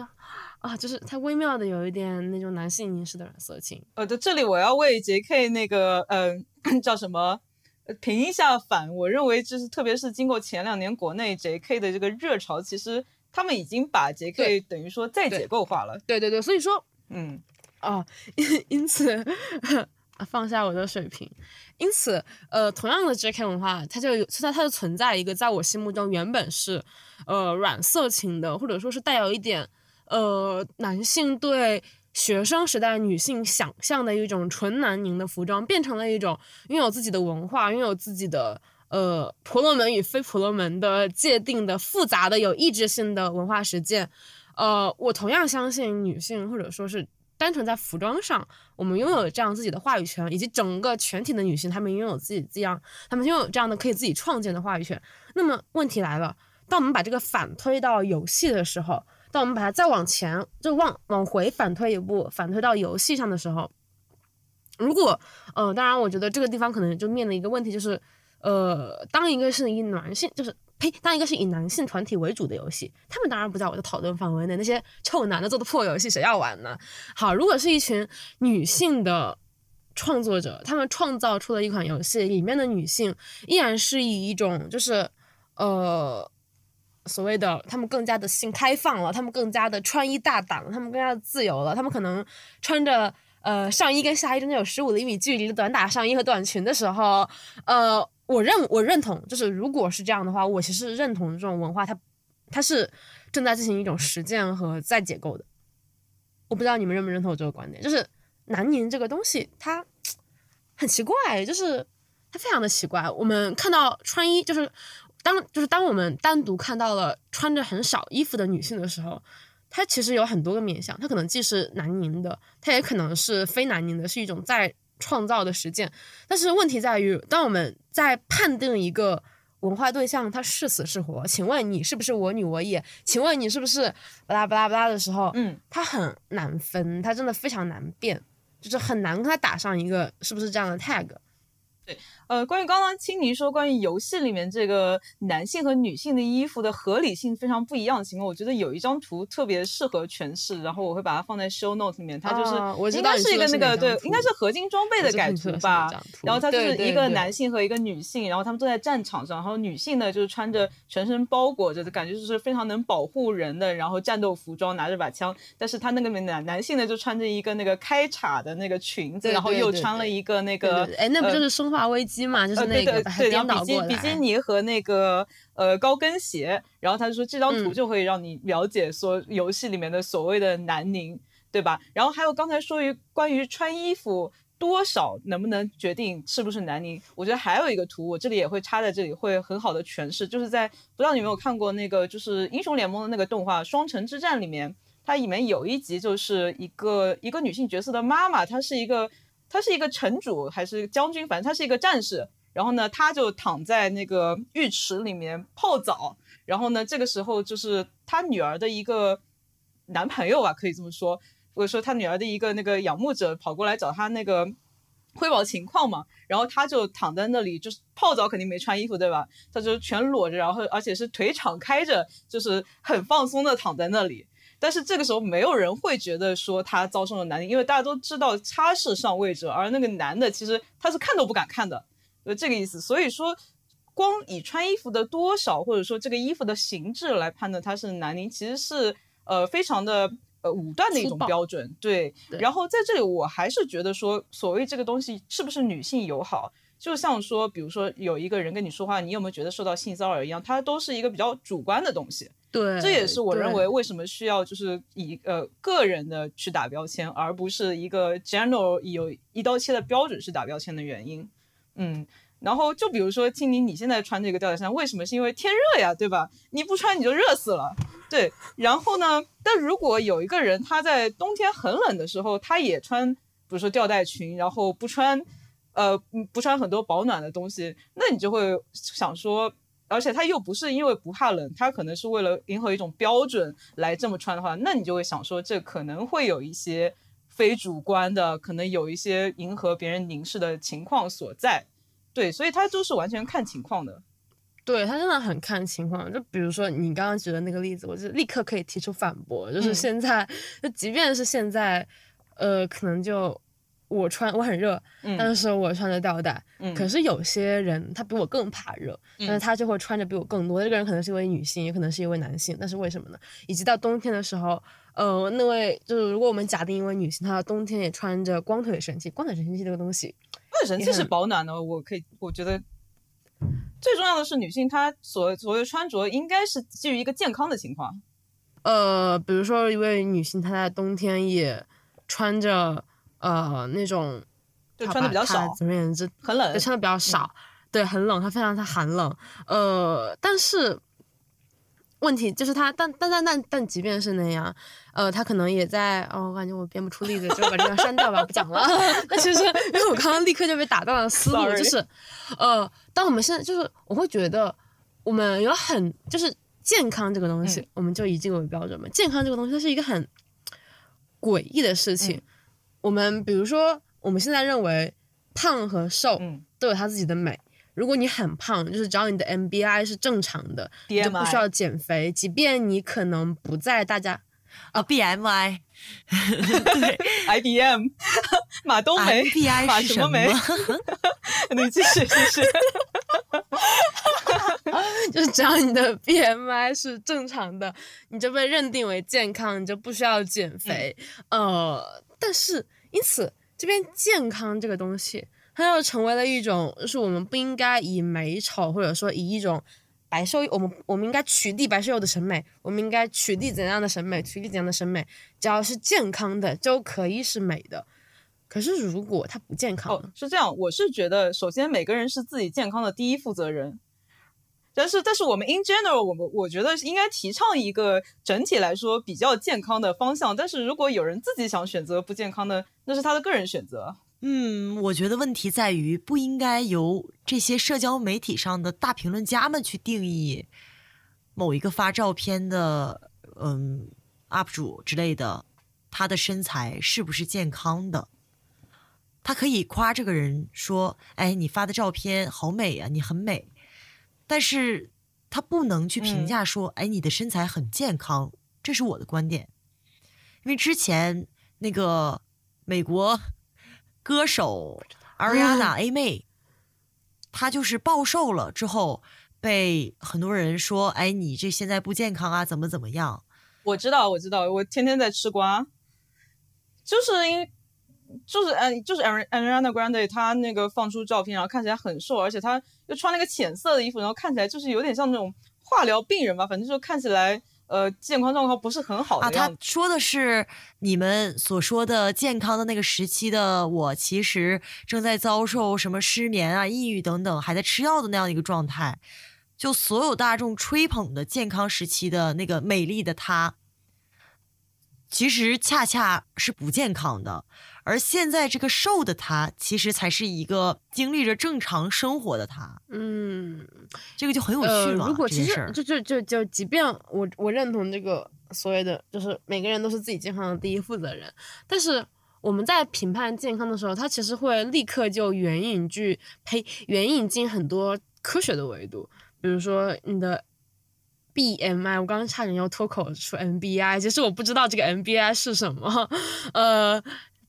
啊，就是他微妙的有一点那种男性凝视的染色情。呃，对，这里我要为 J.K. 那个，呃，叫什么？呃平一下反，我认为就是，特别是经过前两年国内 J.K. 的这个热潮，其实他们已经把 J.K. 等于说再对解构化了。对对对，所以说嗯，啊，因因此啊放下我的水平，因此呃，同样的 J.K. 文化，它就有它它就存在一个在我心目中原本是呃软色情的，或者说是带有一点呃男性对学生时代女性想象的一种纯男凝的服装，变成了一种拥有自己的文化、拥有自己的呃婆罗门与非婆罗门的界定的复杂的有意志性的文化实践。呃，我同样相信女性或者说是单纯在服装上，我们拥有这样自己的话语权，以及整个全体的女性，她们拥有自己这样，她们拥有这样的可以自己创建的话语权。那么问题来了，当我们把这个反推到游戏的时候，当我们把它再往前，就往往回反推一步，反推到游戏上的时候，如果呃，当然，我觉得这个地方可能就面临一个问题，就是呃，当一个是以男性，就是呸，当一个是以男性团体为主的游戏，他们当然不在我的讨论范围内。那些臭男的做的破游戏，谁要玩呢？好，如果是一群女性的创作者，他们创造出了一款游戏，里面的女性依然是以一种就是呃。所谓的他们更加的性开放了，他们更加的穿衣大胆了，他们更加的自由了，他们可能穿着呃上衣跟下衣中间有十五厘米距离的短打上衣和短裙的时候，呃，我认我认同，就是如果是这样的话，我其实认同这种文化，它它是正在进行一种实践和再解构的。我不知道你们认不认同我这个观点，就是南宁这个东西，它很奇怪，就是它非常的奇怪。我们看到穿衣，就是当就是当我们单独看到了穿着很少衣服的女性的时候，她其实有很多个面向，她可能既是南宁的，她也可能是非南宁的，是一种在创造的实践。但是问题在于，当我们在判定一个文化对象它是死是活，请问你是不是我女我也？请问你是不是巴拉巴拉巴拉的时候，嗯，它很难分，它真的非常难辨，就是很难跟它打上一个是不是这样的 tag。呃，关于刚刚青柠说关于游戏里面这个男性和女性的衣服的合理性非常不一样的情况，我觉得有一张图特别适合诠释，然后我会把它放在 show note 里面，它就是、应该是一个那个对应该是合金装备的改图吧。图然后它就是一个男性和一个女性，然后他们坐在战场上，然后女性呢就是穿着全身包裹着的感觉，就是非常能保护人的，然后战斗服装，拿着把枪，但是他那个男男性呢就穿着一个那个开叉的那个裙子，对然后又穿了一个那个哎，那不呃就是生化危机嘛？就是呃，那个对对，个颠然后倒过比基比基。尼和那个呃高跟鞋，然后他就说这张图嗯就会让你了解说游戏里面的所谓的南宁，对吧？然后还有刚才说于关于穿衣服多少能不能决定是不是南宁，我觉得还有一个图，我这里也会插在这里，会很好的诠释，就是在不知道你有没有看过那个就是英雄联盟的那个动画《双城之战》里面，它里面有一集就是一个一个女性角色的妈妈，她是一个他是一个城主还是将军，反正他是一个战士。然后呢，他就躺在那个浴池里面泡澡。然后呢，这个时候就是他女儿的一个男朋友吧，可以这么说，或者说他女儿的一个那个仰慕者跑过来找他那个汇报情况嘛，然后他就躺在那里，就是泡澡肯定没穿衣服对吧？他就全裸着，然后而且是腿敞开着，就是很放松的躺在那里。但是这个时候没有人会觉得说他遭受了男凌，因为大家都知道他是上位者，而那个男的其实他是看都不敢看的，就这个意思。所以说，光以穿衣服的多少或者说这个衣服的形制来判断他是男凌，其实是呃非常的呃武断的一种标准。对，对然后在这里我还是觉得说，所谓这个东西是不是女性友好，就像说，比如说有一个人跟你说话，你有没有觉得受到性骚扰一样，它都是一个比较主观的东西。对，这也是我认为为什么需要就是以呃个人的去打标签，而不是一个 general 有一刀切的标准去打标签的原因。嗯，然后就比如说青柠，你现在穿这个吊带衫，为什么？是因为天热呀，对吧？你不穿你就热死了。对，然后呢？但如果有一个人他在冬天很冷的时候，他也穿，比如说吊带裙，然后不穿，呃，嗯不穿很多保暖的东西，那你就会想说，而且他又不是因为不怕冷，他可能是为了迎合一种标准来这么穿的话，那你就会想说，这可能会有一些非主观的，可能有一些迎合别人凝视的情况所在。对，所以他就是完全看情况的。对他真的很看情况，就比如说你刚刚举的那个例子，我就立刻可以提出反驳，就是嗯现在，就即便是现在，呃，可能就我穿我很热，嗯但是我穿着吊带，嗯可是有些人他比我更怕热，但是嗯他就会穿着比我更多。这个人可能是一位女性，也可能是一位男性，那是为什么呢？以及到冬天的时候，呃，那位就是如果我们假定一位女性，她到冬天也穿着光腿神器，光腿神器这个东西，光腿神器是保暖的，我可以，我觉得最重要的是女性她所所谓穿着应该是基于一个健康的情况。呃，比如说一位女性，她在冬天也穿着呃那种，就穿的比较少总而言之，很冷对，穿的比较少，对，很冷，它非常的寒冷。呃，但是问题就是他，但但但但但即便是那样，呃，他可能也在，哦，我感觉我编不出例子，就把这段删掉吧，不讲了。那其实因为我刚刚立刻就被打断了思路就是，呃，当我们现在就是我会觉得我们有很就是健康这个东西，嗯我们就以这个为标准嘛。健康这个东西，它是一个很诡异的事情。嗯我们比如说，我们现在认为胖和瘦嗯都有它自己的美。如果你很胖，就是只要你的 MBI 是正常的，你就不需要减肥。即便你可能不在大家啊，BMI，对 IBM 马冬梅，MBI 马什么梅？你继续继续。就是只要你的 BMI 是正常的，你就被认定为健康，你就不需要减肥。呃，但是因此这边健康这个东西，它又成为了一种，就是我们不应该以美丑，或者说以一种白瘦，我们我们应该取缔白瘦幼的审美，我们应该取缔怎样的审美，取缔怎样的审美，只要是健康的就可以是美的。可是如果他不健康哦？，是这样，我是觉得，首先每个人是自己健康的第一负责人。但是，但是我们 in general，我们我觉得应该提倡一个整体来说比较健康的方向。但是如果有人自己想选择不健康的，那是他的个人选择。嗯，我觉得问题在于不应该由这些社交媒体上的大评论家们去定义某一个发照片的嗯 UP 主之类的，他的身材是不是健康的。他可以夸这个人说：“哎，你发的照片好美啊，你很美。”但是他不能去评嗯价说：“哎，你的身材很健康。”这是我的观点。因为之前那个美国歌手 Ariana A 妹，她就是暴瘦了之后，被很多人说：“哎，你这现在不健康啊，怎么怎么样我知道，我知道，我天天在吃瓜，就是因为就是嗯，就是 Ari- Ariana Grande 她那个放出照片，然后看起来很瘦，而且她又穿了一个浅色的衣服，然后看起来就是有点像那种化疗病人吧，反正就看起来呃健康状况不是很好啊？”的样子。她说的是你们所说的健康的那个时期的我，其实正在遭受什么失眠啊、抑郁等等，还在吃药的那样一个状态。就所有大众吹捧的健康时期的那个美丽的她，其实恰恰是不健康的。而现在这个瘦的他，其实才是一个经历着正常生活的他。嗯，这个就很有呃，趣嘛。如果其实就就就就，即便我我认同这个所谓的就是每个人都是自己健康的第一负责人，但是我们在评判健康的时候，他其实会立刻就援引句呸援引进很多科学的维度，比如说你的 BMI，我刚刚差点要脱口出 MBI，其实我不知道这个 MBI 是什么，呃，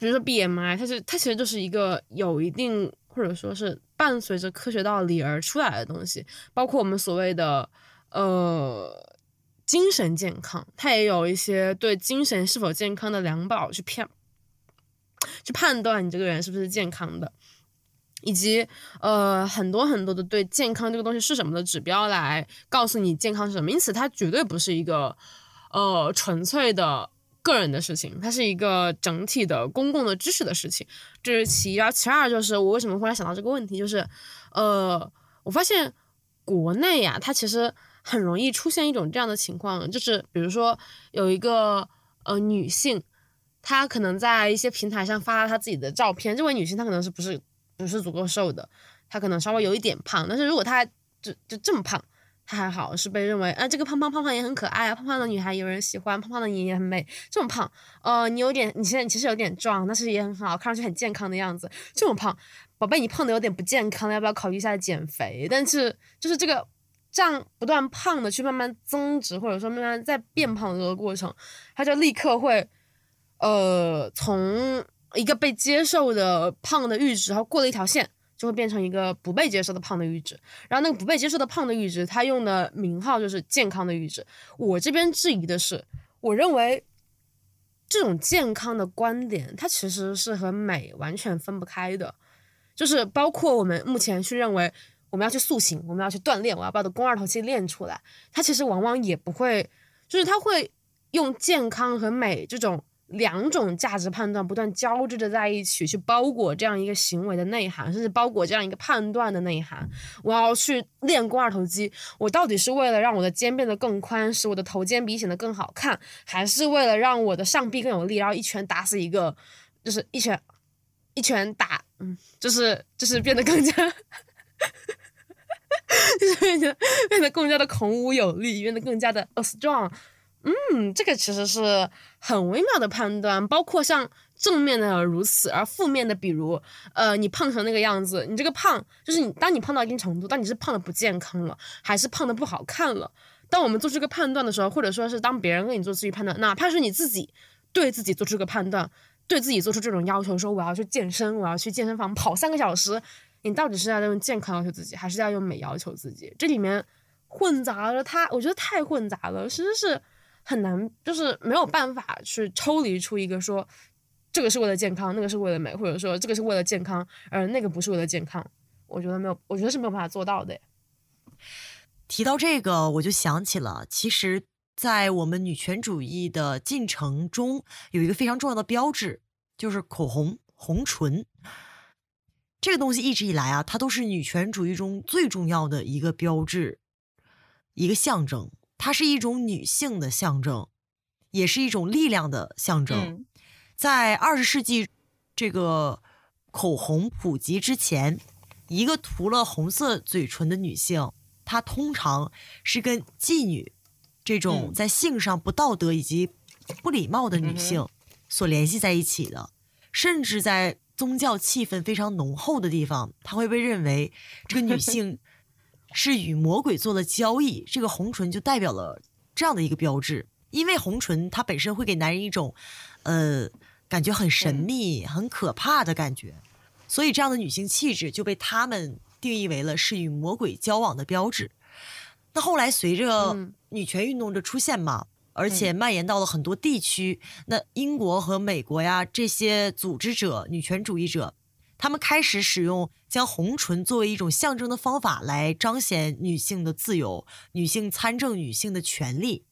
比如说 BMI，它是它其实就是一个有一定或者说是伴随着科学道理而出来的东西，包括我们所谓的呃。精神健康，它也有一些对精神是否健康的量宝去判，去判断你这个人是不是健康的，以及呃很多很多的对健康这个东西是什么的指标来告诉你健康是什么。因此，它绝对不是一个呃纯粹的个人的事情，它是一个整体的公共的知识的事情。这是其一，然后其二就是我为什么忽然想到这个问题，就是呃我发现国内呀，它其实。很容易出现一种这样的情况，就是比如说有一个呃女性，她可能在一些平台上发了她自己的照片。这位女性她可能是不是不是足够瘦的，她可能稍微有一点胖。但是如果她就就这么胖，他还好是被认为啊这个胖胖胖胖也很可爱啊，胖胖的女孩有人喜欢，胖胖的你也很美。这么胖，呃你有点你现在其实有点壮，但是也很好，看上去很健康的样子。这么胖，宝贝你胖的有点不健康，要不要考虑一下减肥？但是就是这个。这样不断胖的去慢慢增值，或者说慢慢在变胖的这个过程，他就立刻会，呃，从一个被接受的胖的阈值，然后过了一条线，就会变成一个不被接受的胖的阈值。然后那个不被接受的胖的阈值，它用的名号就是健康的阈值。我这边质疑的是，我认为这种健康的观点，它其实是和美完全分不开的，就是包括我们目前去认为。我们要去塑形，我们要去锻炼，我要把我的肱二头肌练出来。它其实往往也不会，就是它会用健康和美这种两种价值判断不断交织着在一起，去包裹这样一个行为的内涵，甚至包裹这样一个判断的内涵。我要去练肱二头肌，我到底是为了让我的肩变得更宽，使我的头肩比显得更好看，还是为了让我的上臂更有力，然后一拳打死一个，就是一拳一拳打，嗯，就是就是变得更加。就是变得变得更加的孔武有力，变得更加的 strong。嗯，这个其实是很微妙的判断。包括像正面的如此，而负面的，比如呃，你胖成那个样子，你这个胖就是你，当你胖到一定程度，当你是胖的不健康了，还是胖的不好看了？当我们做出个判断的时候，或者说是当别人为你做出一个判断，哪怕是你自己对自己做出个判断，对自己做出这种要求，说我要去健身，我要去健身房跑三个小时。你到底是要用健康要求自己，还是要用美要求自己？这里面混杂了，它我觉得太混杂了，其实是很难，就是没有办法去抽离出一个说这个是为了健康，那个是为了美，或者说这个是为了健康，而那个不是为了健康。我觉得没有，我觉得是没有办法做到的。提到这个，我就想起了，其实，在我们女权主义的进程中，有一个非常重要的标志，就是口红红唇。这个东西一直以来啊，它都是女权主义中最重要的一个标志，一个象征。它是一种女性的象征，也是一种力量的象征。在二十世纪这个口红普及之前，一个涂了红色嘴唇的女性，她通常是跟妓女这种在性上不道德以及不礼貌的女性所联系在一起的，甚至在。宗教气氛非常浓厚的地方，她会被认为这个女 性是与魔鬼做了交易。这个红唇就代表了这样的一个标志，因为红唇它本身会给男人一种呃感觉很神秘、很可怕的感觉，所以这样的女性气质就被他们定义为了是与魔鬼交往的标志。那后来随着女权运动的出现嘛。而且蔓延到了很多地区。那英国和美国呀，这些组织者、女权主义者，他们开始使用将红唇作为一种象征的方法来彰显女性的自由、女性参政、女性的权利。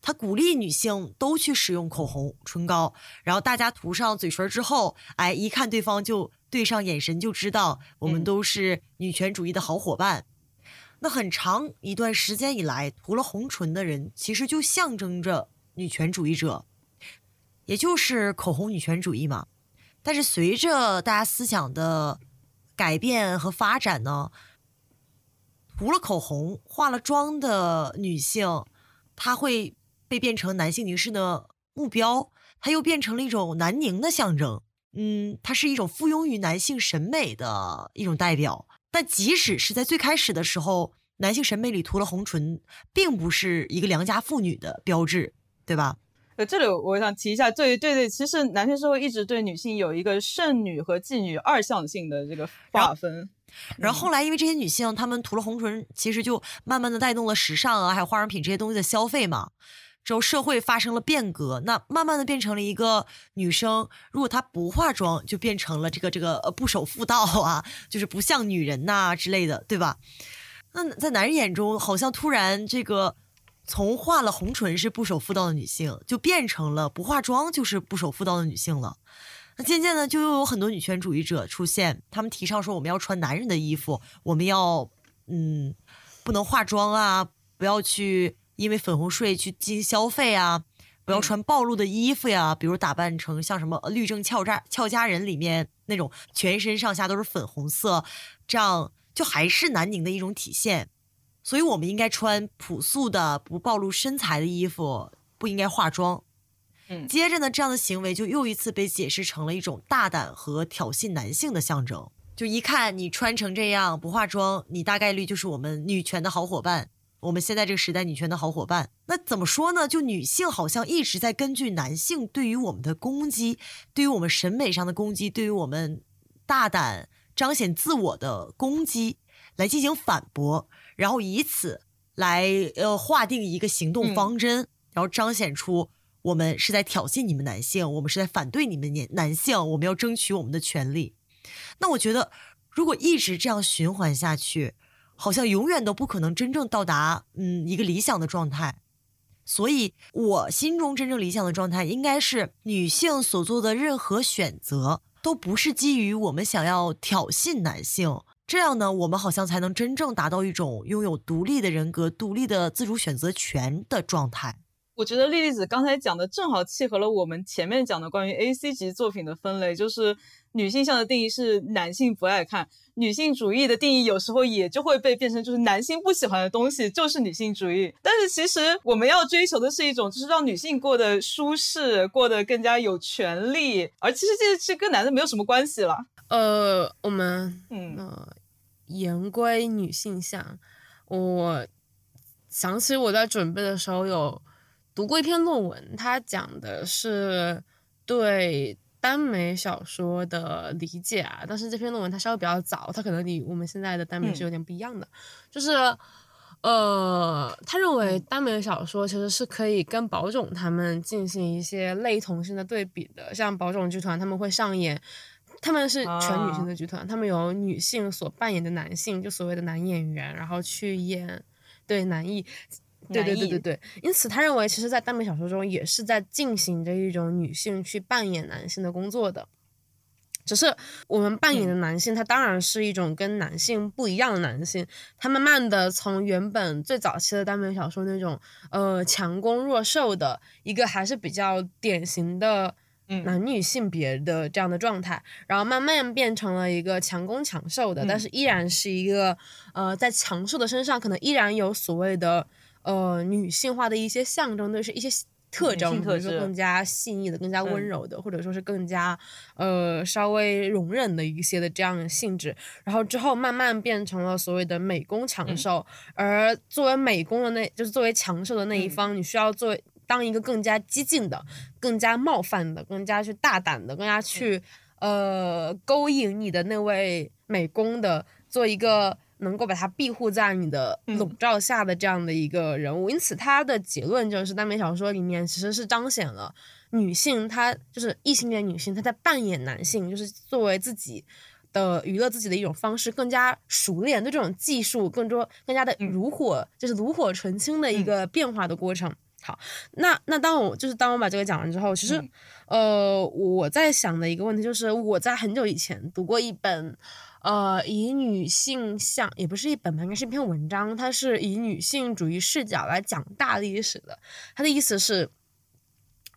他鼓励女性都去使用口红、唇膏，然后大家涂上嘴唇之后，哎，一看对方就对上眼神，就知道我们都是女权主义的好伙伴。那很长一段时间以来，涂了红唇的人其实就象征着女权主义者，也就是口红女权主义嘛。但是随着大家思想的改变和发展呢，涂了口红、化了妆的女性，她会被变成男性凝视的目标，它又变成了一种男凝的象征。嗯，它是一种附庸于男性审美的一种代表。但即使是在最开始的时候，男性审美里涂了红唇，并不是一个良家妇女的标志，对吧？呃，这里我想提一下，对对对，其实男性社会一直对女性有一个剩女和妓女二向性的这个划分。然后后来，因为这些女性她们涂了红唇，其实就慢慢的带动了时尚啊，还有化妆品这些东西的消费嘛。之后社会发生了变革，那慢慢的变成了一个女生，如果她不化妆，就变成了这个这个呃不守妇道啊，就是不像女人呐之类的，对吧？那在男人眼中，好像突然这个从化了红唇是不守妇道的女性，就变成了不化妆就是不守妇道的女性了。那渐渐的，就又有很多女权主义者出现，他们提倡说我们要穿男人的衣服，我们要嗯不能化妆啊，不要去因为粉红税去进行消费啊，不要穿暴露的衣服呀，比如打扮成像什么《律政俏家俏佳人》里面那种全身上下都是粉红色，这样就还是南宁的一种体现。所以我们应该穿朴素的、不暴露身材的衣服，不应该化妆。嗯，接着呢，这样的行为就又一次被解释成了一种大胆和挑衅男性的象征。就一看你穿成这样不化妆，你大概率就是我们女权的好伙伴。我们现在这个时代女权的好伙伴，那怎么说呢？就女性好像一直在根据男性对于我们的攻击，对于我们审美上的攻击，对于我们大胆彰显自我的攻击来进行反驳，然后以此来呃划定一个行动方针，然后彰显出。我们是在挑衅你们男性，我们是在反对你们男男性，我们要争取我们的权利。那我觉得，如果一直这样循环下去，好像永远都不可能真正到达嗯一个理想的状态。所以，我心中真正理想的状态，应该是女性所做的任何选择，都不是基于我们想要挑衅男性。这样呢，我们好像才能真正达到一种拥有独立的人格、独立的自主选择权的状态。我觉得莉莉子刚才讲的正好契合了我们前面讲的关于 A C 级作品的分类，就是女性向的定义是男性不爱看，女性主义的定义有时候也就会被变成就是男性不喜欢的东西就是女性主义。但是其实我们要追求的是一种就是让女性过得舒适，过得更加有权利，而其实这其实跟男的没有什么关系了。呃，我们嗯呃言归女性向，我想起我在准备的时候有。读过一篇论文，它讲的是对耽美小说的理解啊，但是这篇论文它稍微比较早，它可能离我们现在的耽美是有点不一样的。就是，呃，他认为耽美小说其实是可以跟宝冢他们进行一些类同性的对比的，像宝冢剧团他们会上演，他们是全女性的剧团，他们有女性所扮演的男性，就所谓的男演员，然后去演对男一。对对对对对，因此他认为，其实，在耽美小说中也是在进行着一种女性去扮演男性的工作的，只是我们扮演的男性，他当然是一种跟男性不一样的男性，他慢慢的从原本最早期的耽美小说那种呃强攻弱受的一个还是比较典型的男女性别的这样的状态，然后慢慢变成了一个强攻强受的，但是依然是一个呃在强受的身上可能依然有所谓的。呃，女性化的一些象征的是一些特征，比如说更加细腻的、更加温柔的，或者说是更加呃稍微容忍的一些的这样的性质。然后之后慢慢变成了所谓的美工强受，而作为美工的那，就是作为强兽的那一方，你需要做当一个更加激进的、更加冒犯的、更加去大胆的、更加去呃勾引你的那位美工的，做一个。能够把它庇护在你的笼罩下的这样的一个人物，因此他的结论就是，耽美小说里面其实是彰显了女性，她就是异性恋女性，她在扮演男性，就是作为自己的娱乐自己的一种方式，更加熟练，对这种技术更多更加的炉火，就是炉火纯青的一个变化的过程。好，那那当我就是当我把这个讲完之后，其实呃我在想的一个问题就是，我在很久以前读过一本。呃，以女性向也不是一本吧，应该是一篇文章。它是以女性主义视角来讲大历史的。它的意思是，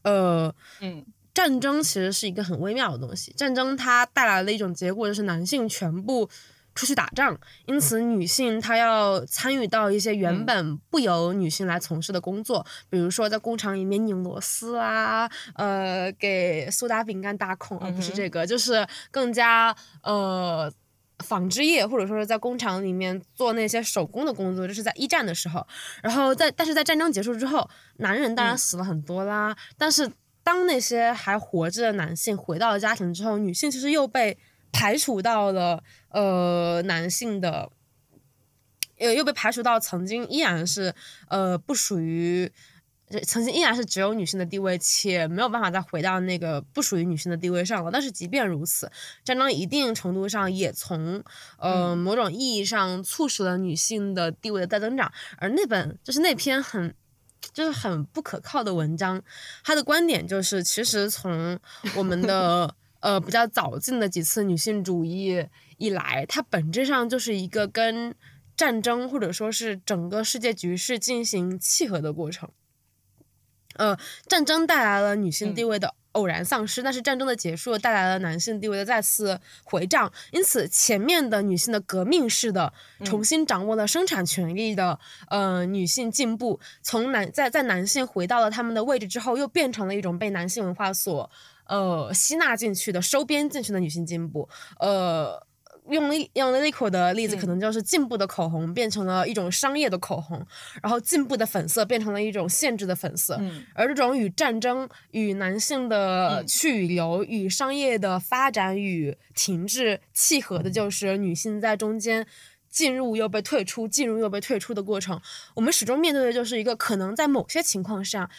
呃，嗯，战争其实是一个很微妙的东西。战争它带来的一种结果就是男性全部出去打仗，因此女性她要参与到一些原嗯本不由女性来从事的工作，比如说在工厂里面拧螺丝啊，呃，给苏打饼干打孔，而不是这个，就是更加呃。纺织业，或者说是在工厂里面做那些手工的工作，这是在一战的时候。然后在，但是在战争结束之后，男人当然嗯死了很多啦。但是当那些还活着的男性回到了家庭之后，女性其实又被排除到了呃男性的，呃又被排除到曾经依然是呃不属于。呃曾经依然是只有女性的地位，且没有办法再回到那个不属于女性的地位上了。但是即便如此，战争一定程度上也从呃、嗯某种意义上促使了女性的地位的再增长。而那本就是那篇很就是很不可靠的文章，他的观点就是，其实从我们的 呃比较早进的几次女性主义以来，它本质上就是一个跟战争或者说是整个世界局势进行契合的过程。呃，战争带来了女性地位的偶然丧失，但是战争的结束带来了男性地位的再次回涨。因此，前面的女性的革命式的重新掌握了生产权利的、呃女性进步，从男在在男性回到了他们的位置之后，又变成了一种被男性文化所呃吸纳进去的、收编进去的女性进步，呃。用了用了 Lico 的例子，可嗯能就是进步的口红变成了一种商业的口红，然后进步的粉色变成了一种限制的粉色。嗯而这种与战争、与男性的嗯去与留、与商业的发展与停滞契合的，就是女性在中间进入又被退出、进入又被退出的过程。我们始终面对的就是一个可能在某些情况下，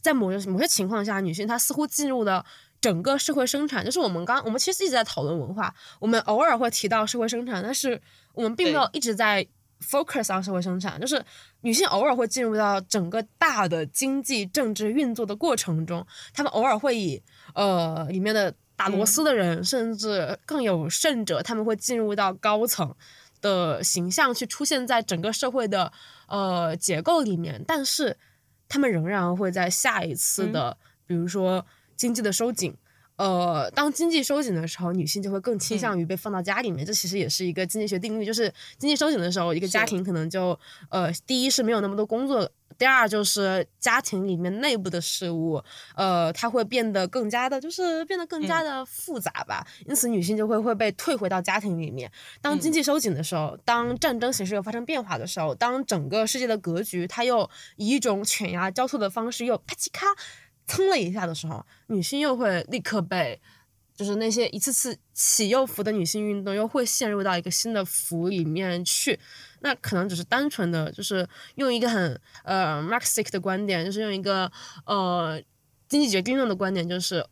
在某些某些情况下，女性她似乎进入了。整个社会生产，就是我们刚我们其实一直在讨论文化，我们偶尔会提到社会生产，但是我们并没有一直在 focus on 社会生产，就是女性偶尔会进入到整个大的经济政治运作的过程中，她们偶尔会以呃里面的打螺丝的人，甚至更有甚者，他们会进入到高层的形象去出现在整个社会的呃结构里面，但是他们仍然会在下一次的，比如说经济的收紧。呃，当经济收紧的时候，女性就会更倾向于被放到家里面。这其实也是一个经济学定律，就是经济收紧的时候，一个家庭可能就呃，第一是没有那么多工作，第二就是家庭里面内部的事物，呃，它会变得更加的，就是变得更加的复杂吧。因此，女性就会会被退回到家庭里面。当经济收紧的时候，当战争形势又发生变化的时候，当整个世界的格局它又以一种犬牙交错的方式又啪叽咔蹭了一下的时候，女性又会立刻被。就是那些一次次起又伏的女性运动，又会陷入到一个新的伏里面去。那可能只是单纯的，就是用一个很呃 Marxist 的观点，就是用一个呃经济决定论的观点，就是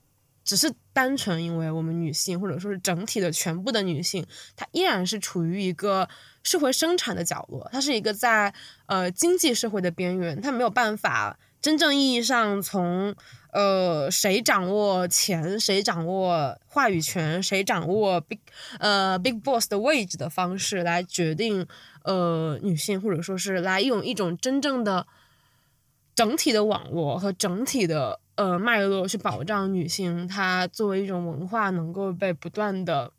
只是单纯因为我们女性或者说是整体的全部的女性，她依然是处于一个社会生产的角落，她是一个在呃经济社会的边缘，她没有办法真正意义上从呃谁掌握钱，谁掌握话语权，谁掌握 big 呃 big boss 的位置的方式来决定呃女性，或者说是来用一种真正的整体的网络和整体的呃脉络去保障女性她作为一种文化能够被不断的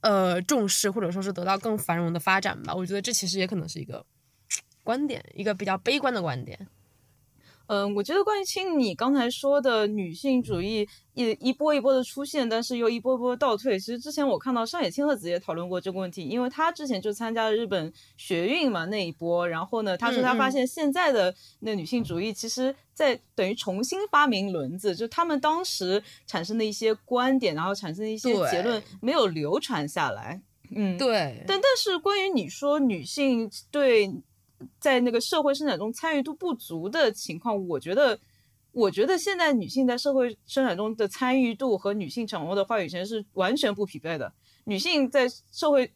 呃重视，或者说是得到更繁荣的发展吧。我觉得这其实也可能是一个观点，一个比较悲观的观点。嗯，我觉得关于青你刚才说的女性主义一一波一波的出现，但是又一波波倒退。其实之前我看到上野千鹤子也讨论过这个问题，因为她之前就参加了日本学运嘛那一波，然后呢，她说她发现现在的那女性主义，其实在等于重新发明轮子，就他们当时产生的一些观点，然后产生的一些结论没有流传下来。嗯，对，但但是关于你说女性对在那个社会生产中参与度不足的情况，我觉得，我觉得现在女性在社会生产中的参与度和女性掌握的话语权是完全不匹配的。女性在社会，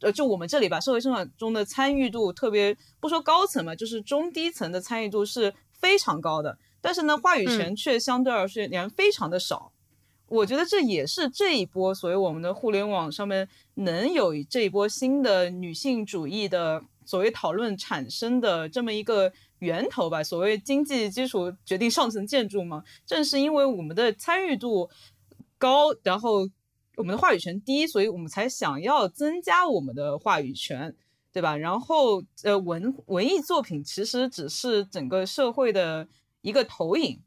呃，就我们这里吧，社会生产中的参与度，特别不说高层嘛，就是中低层的参与度是非常高的，但是呢，话语权却相对而言非常的少。我觉得这也是这一波所以我们的互联网上面能有这一波新的女性主义的所谓讨论产生的这么一个源头吧。所谓经济基础决定上层建筑嘛，正是因为我们的参与度高，然后我们的话语权低，所以我们才想要增加我们的话语权，对吧？然后，呃，文文艺作品其实只是整个社会的一个投影。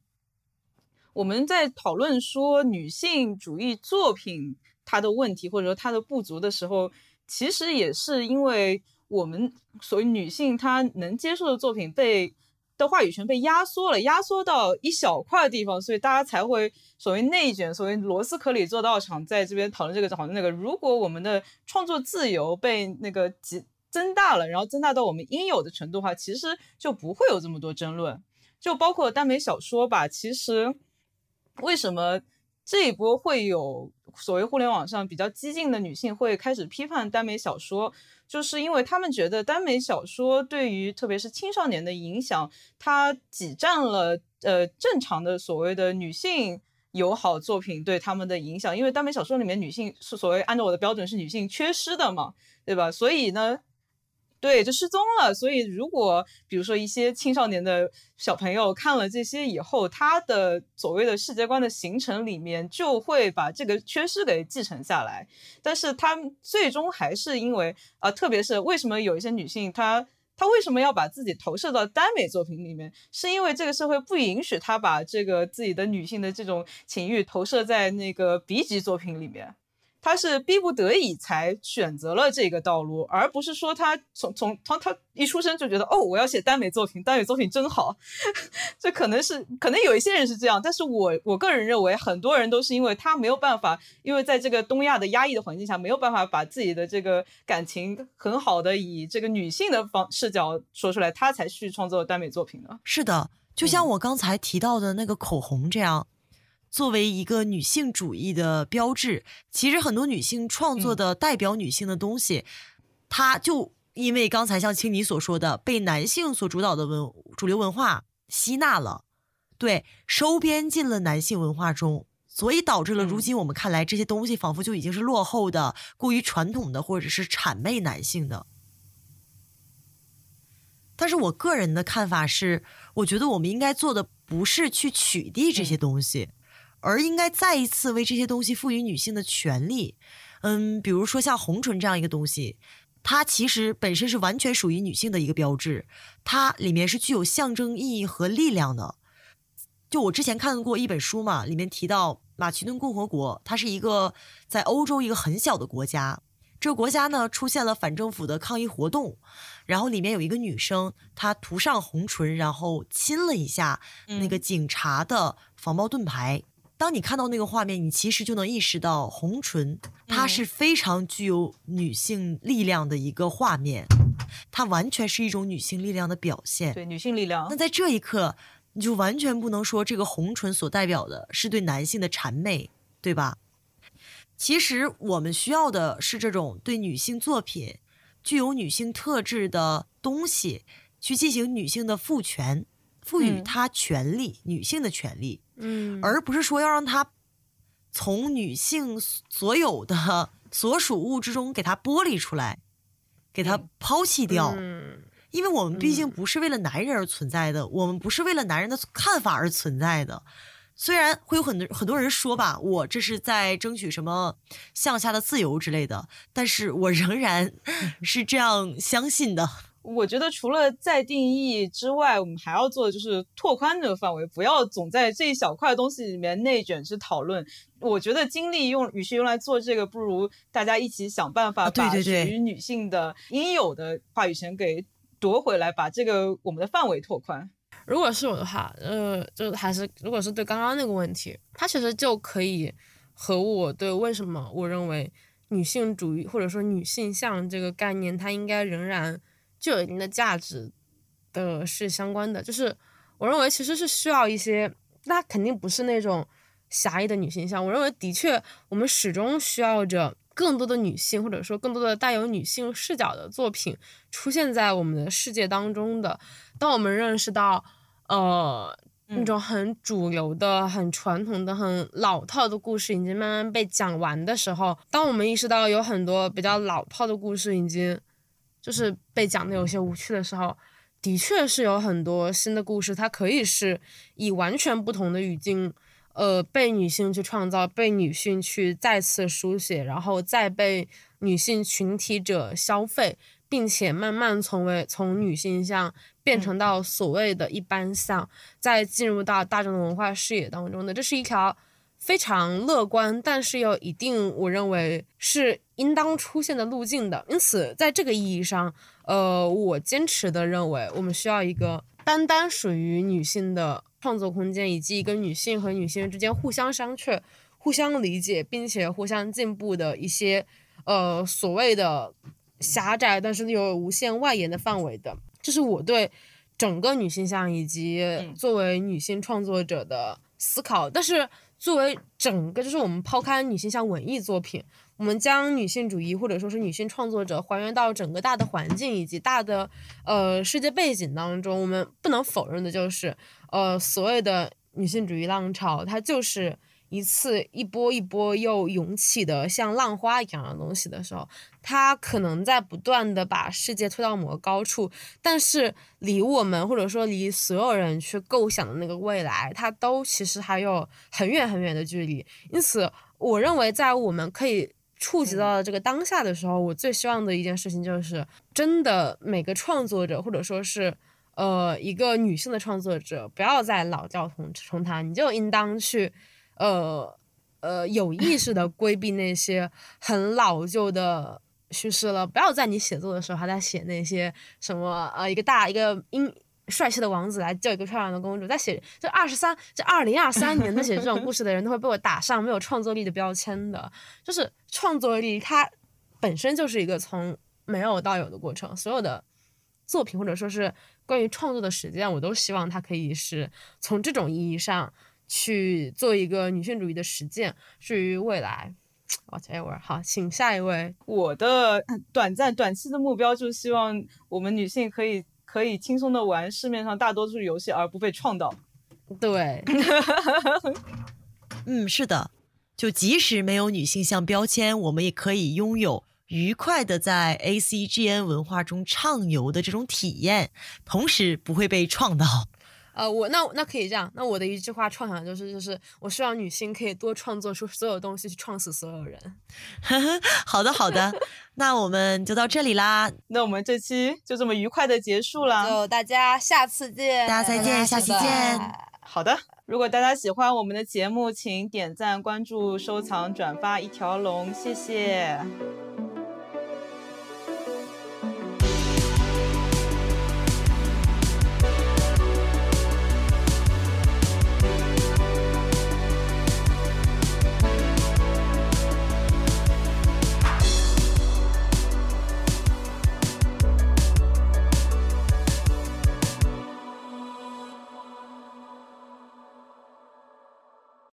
我们在讨论说女性主义作品它的问题或者说它的不足的时候，其实也是因为我们所谓女性她能接受的作品被。的话语权被压缩了，压缩到一小块地方，所以大家才会所谓内卷，所谓螺丝壳里做道场，在这边讨论这个讨论那个。如果我们的创作自由被那个极增大了，然后增大到我们应有的程度的话，其实就不会有这么多争论。就包括耽美小说吧，其实为什么这一波会有所谓互联网上比较激进的女性会开始批判耽美小说？就是因为他们觉得耽美小说对于特别是青少年的影响，它挤占了呃正常的所谓的女性友好作品对他们的影响。因为耽美小说里面女性是所谓按照我的标准是女性缺失的嘛，对吧？所以呢。对，就失踪了。所以，如果比如说一些青少年的小朋友看了这些以后，他的所谓的世界观的形成里面，就会把这个缺失给继承下来。但是，他最终还是因为啊，特别是为什么有一些女性，她她为什么要把自己投射到耽美作品里面？是因为这个社会不允许她把这个自己的女性的这种情欲投射在那个 B 级作品里面。他是逼不得已才选择了这个道路，而不是说他从从他他一出生就觉得哦，我要写耽美作品，耽美作品真好。这可能是可能有一些人是这样，但是我我个人认为，很多人都是因为他没有办法，因为在这个东亚的压抑的环境下，没有办法把自己的这个感情很好的以这个女性的方视角说出来，他才去创作耽美作品的。是的，就像我刚才提到的那个口红这样。作为一个女性主义的标志，其实很多女性创作的代表女性的东西，它就因为刚才像青你所说的，被男性所主导的文主流文化吸纳了，对，收编进了男性文化中，所以导致了如今我们看来这些东西仿佛就已经是落后的、过于传统的，或者是谄媚男性的。但是我个人的看法是，我觉得我们应该做的不是去取缔这些东西。而应该再一次为这些东西赋予女性的权利，嗯，比如说像红唇这样一个东西，它其实本身是完全属于女性的一个标志，它里面是具有象征意义和力量的。就我之前看过一本书嘛，里面提到马其顿共和国，它是一个在欧洲一个很小的国家，这个国家呢出现了反政府的抗议活动，然后里面有一个女生，她涂上红唇，然后亲了一下那个警察的防暴盾牌。当你看到那个画面，你其实就能意识到红唇它是非常具有女性力量的一个画面，它完全是一种女性力量的表现。对，女性力量。那在这一刻，你就完全不能说这个红唇所代表的是对男性的谄媚，对吧？其实我们需要的是这种对女性作品具有女性特质的东西，去进行女性的赋权，赋予她权利，女性的权利。嗯，而不是说要让他从女性所有的所属物之中给他剥离出来，给他抛弃掉。嗯，因为我们毕竟不是为了男人而存在的，我们不是为了男人的看法而存在的。虽然会有很多很多人说吧，我这是在争取什么向下的自由之类的，但是我仍然 是这样相信的。我觉得除了再定义之外，我们还要做的就是拓宽这个范围，不要总在这一小块东西里面内卷去讨论。我觉得精力用与其用来做这个，不如大家一起想办法把属于女性的应有的话语权给夺回来，把这个我们的范围拓宽。如果是我的话，呃，就还是如果是对刚刚那个问题，它其实就可以和我对为什么我认为女性主义或者说女性向这个概念，它应该仍然。具有一定的价值的是相关的，就是我认为其实是需要一些，那肯定不是那种狭义的女性像。我认为的确，我们始终需要着更多的女性，或者说更多的带有女性视角的作品出现在我们的世界当中的。当我们认识到，呃，那种很主流的、很传统的、很老套的故事已经慢慢被讲完的时候，当我们意识到有很多比较老套的故事已经。就是被讲的有些无趣的时候，的确是有很多新的故事，它可以是以完全不同的语境，呃被女性去创造，被女性去再次书写，然后再被女性群体者消费，并且慢慢从为从女性向变成到所谓的一般像，再进入到大众的文化视野当中的，这是一条。非常乐观，但是又一定，我认为是应当出现的路径的。因此，在这个意义上，呃，我坚持的认为，我们需要一个单单属于女性的创作空间，以及一个女性和女性之间互相商榷、互相理解，并且互相进步的一些，呃，所谓的狭窄，但是又有无限外延的范围的。这是我对整个女性像以及作为女性创作者的思考，但是。作为整个，就是我们抛开女性像文艺作品，我们将女性主义或者说是女性创作者还原到整个大的环境以及大的呃世界背景当中，我们不能否认的就是，呃，所谓的女性主义浪潮，它就是。一次一波一波又涌起的像浪花一样的东西的时候，它可能在不断的把世界推到某个高处，但是离我们或者说离所有人去构想的那个未来，它都其实还有很远很远的距离。因此，我认为在我们可以触及到了这个当下的时候，我最希望的一件事情就是，真的每个创作者或者说是呃一个女性的创作者，不要再老调重重弹，你就应当去。呃呃，有意识的规避那些很老旧的叙事了，不要在你写作的时候还在写那些什么呃，一个大一个英帅气的王子来救一个漂亮的公主，在写这二十三这二零二三年的写这种故事的人都会被我打上没有创作力的标签的，就是创作力它本身就是一个从没有到有的过程，所有的作品或者说是关于创作的实践，我都希望它可以是从这种意义上。去做一个女性主义的实践。至于未来，whatever，好，请下一位。我的短暂、短期的目标就是希望我们女性可以可以轻松的玩市面上大多数游戏，而不被创到。对，嗯，是的，就即使没有女性向标签，我们也可以拥有愉快的在 A C G N 文化中畅游的这种体验，同时不会被创到。呃，我那那可以这样，那我的一句话创想就是就是，我希望女性可以多创作出所有东西，去创死所有人。好的好的，那我们就到这里啦，那我们这期就这么愉快的结束了，就大家下次见，大家再见，下期见。好的，如果大家喜欢我们的节目，请点赞、关注、收藏、转发一条龙，谢谢。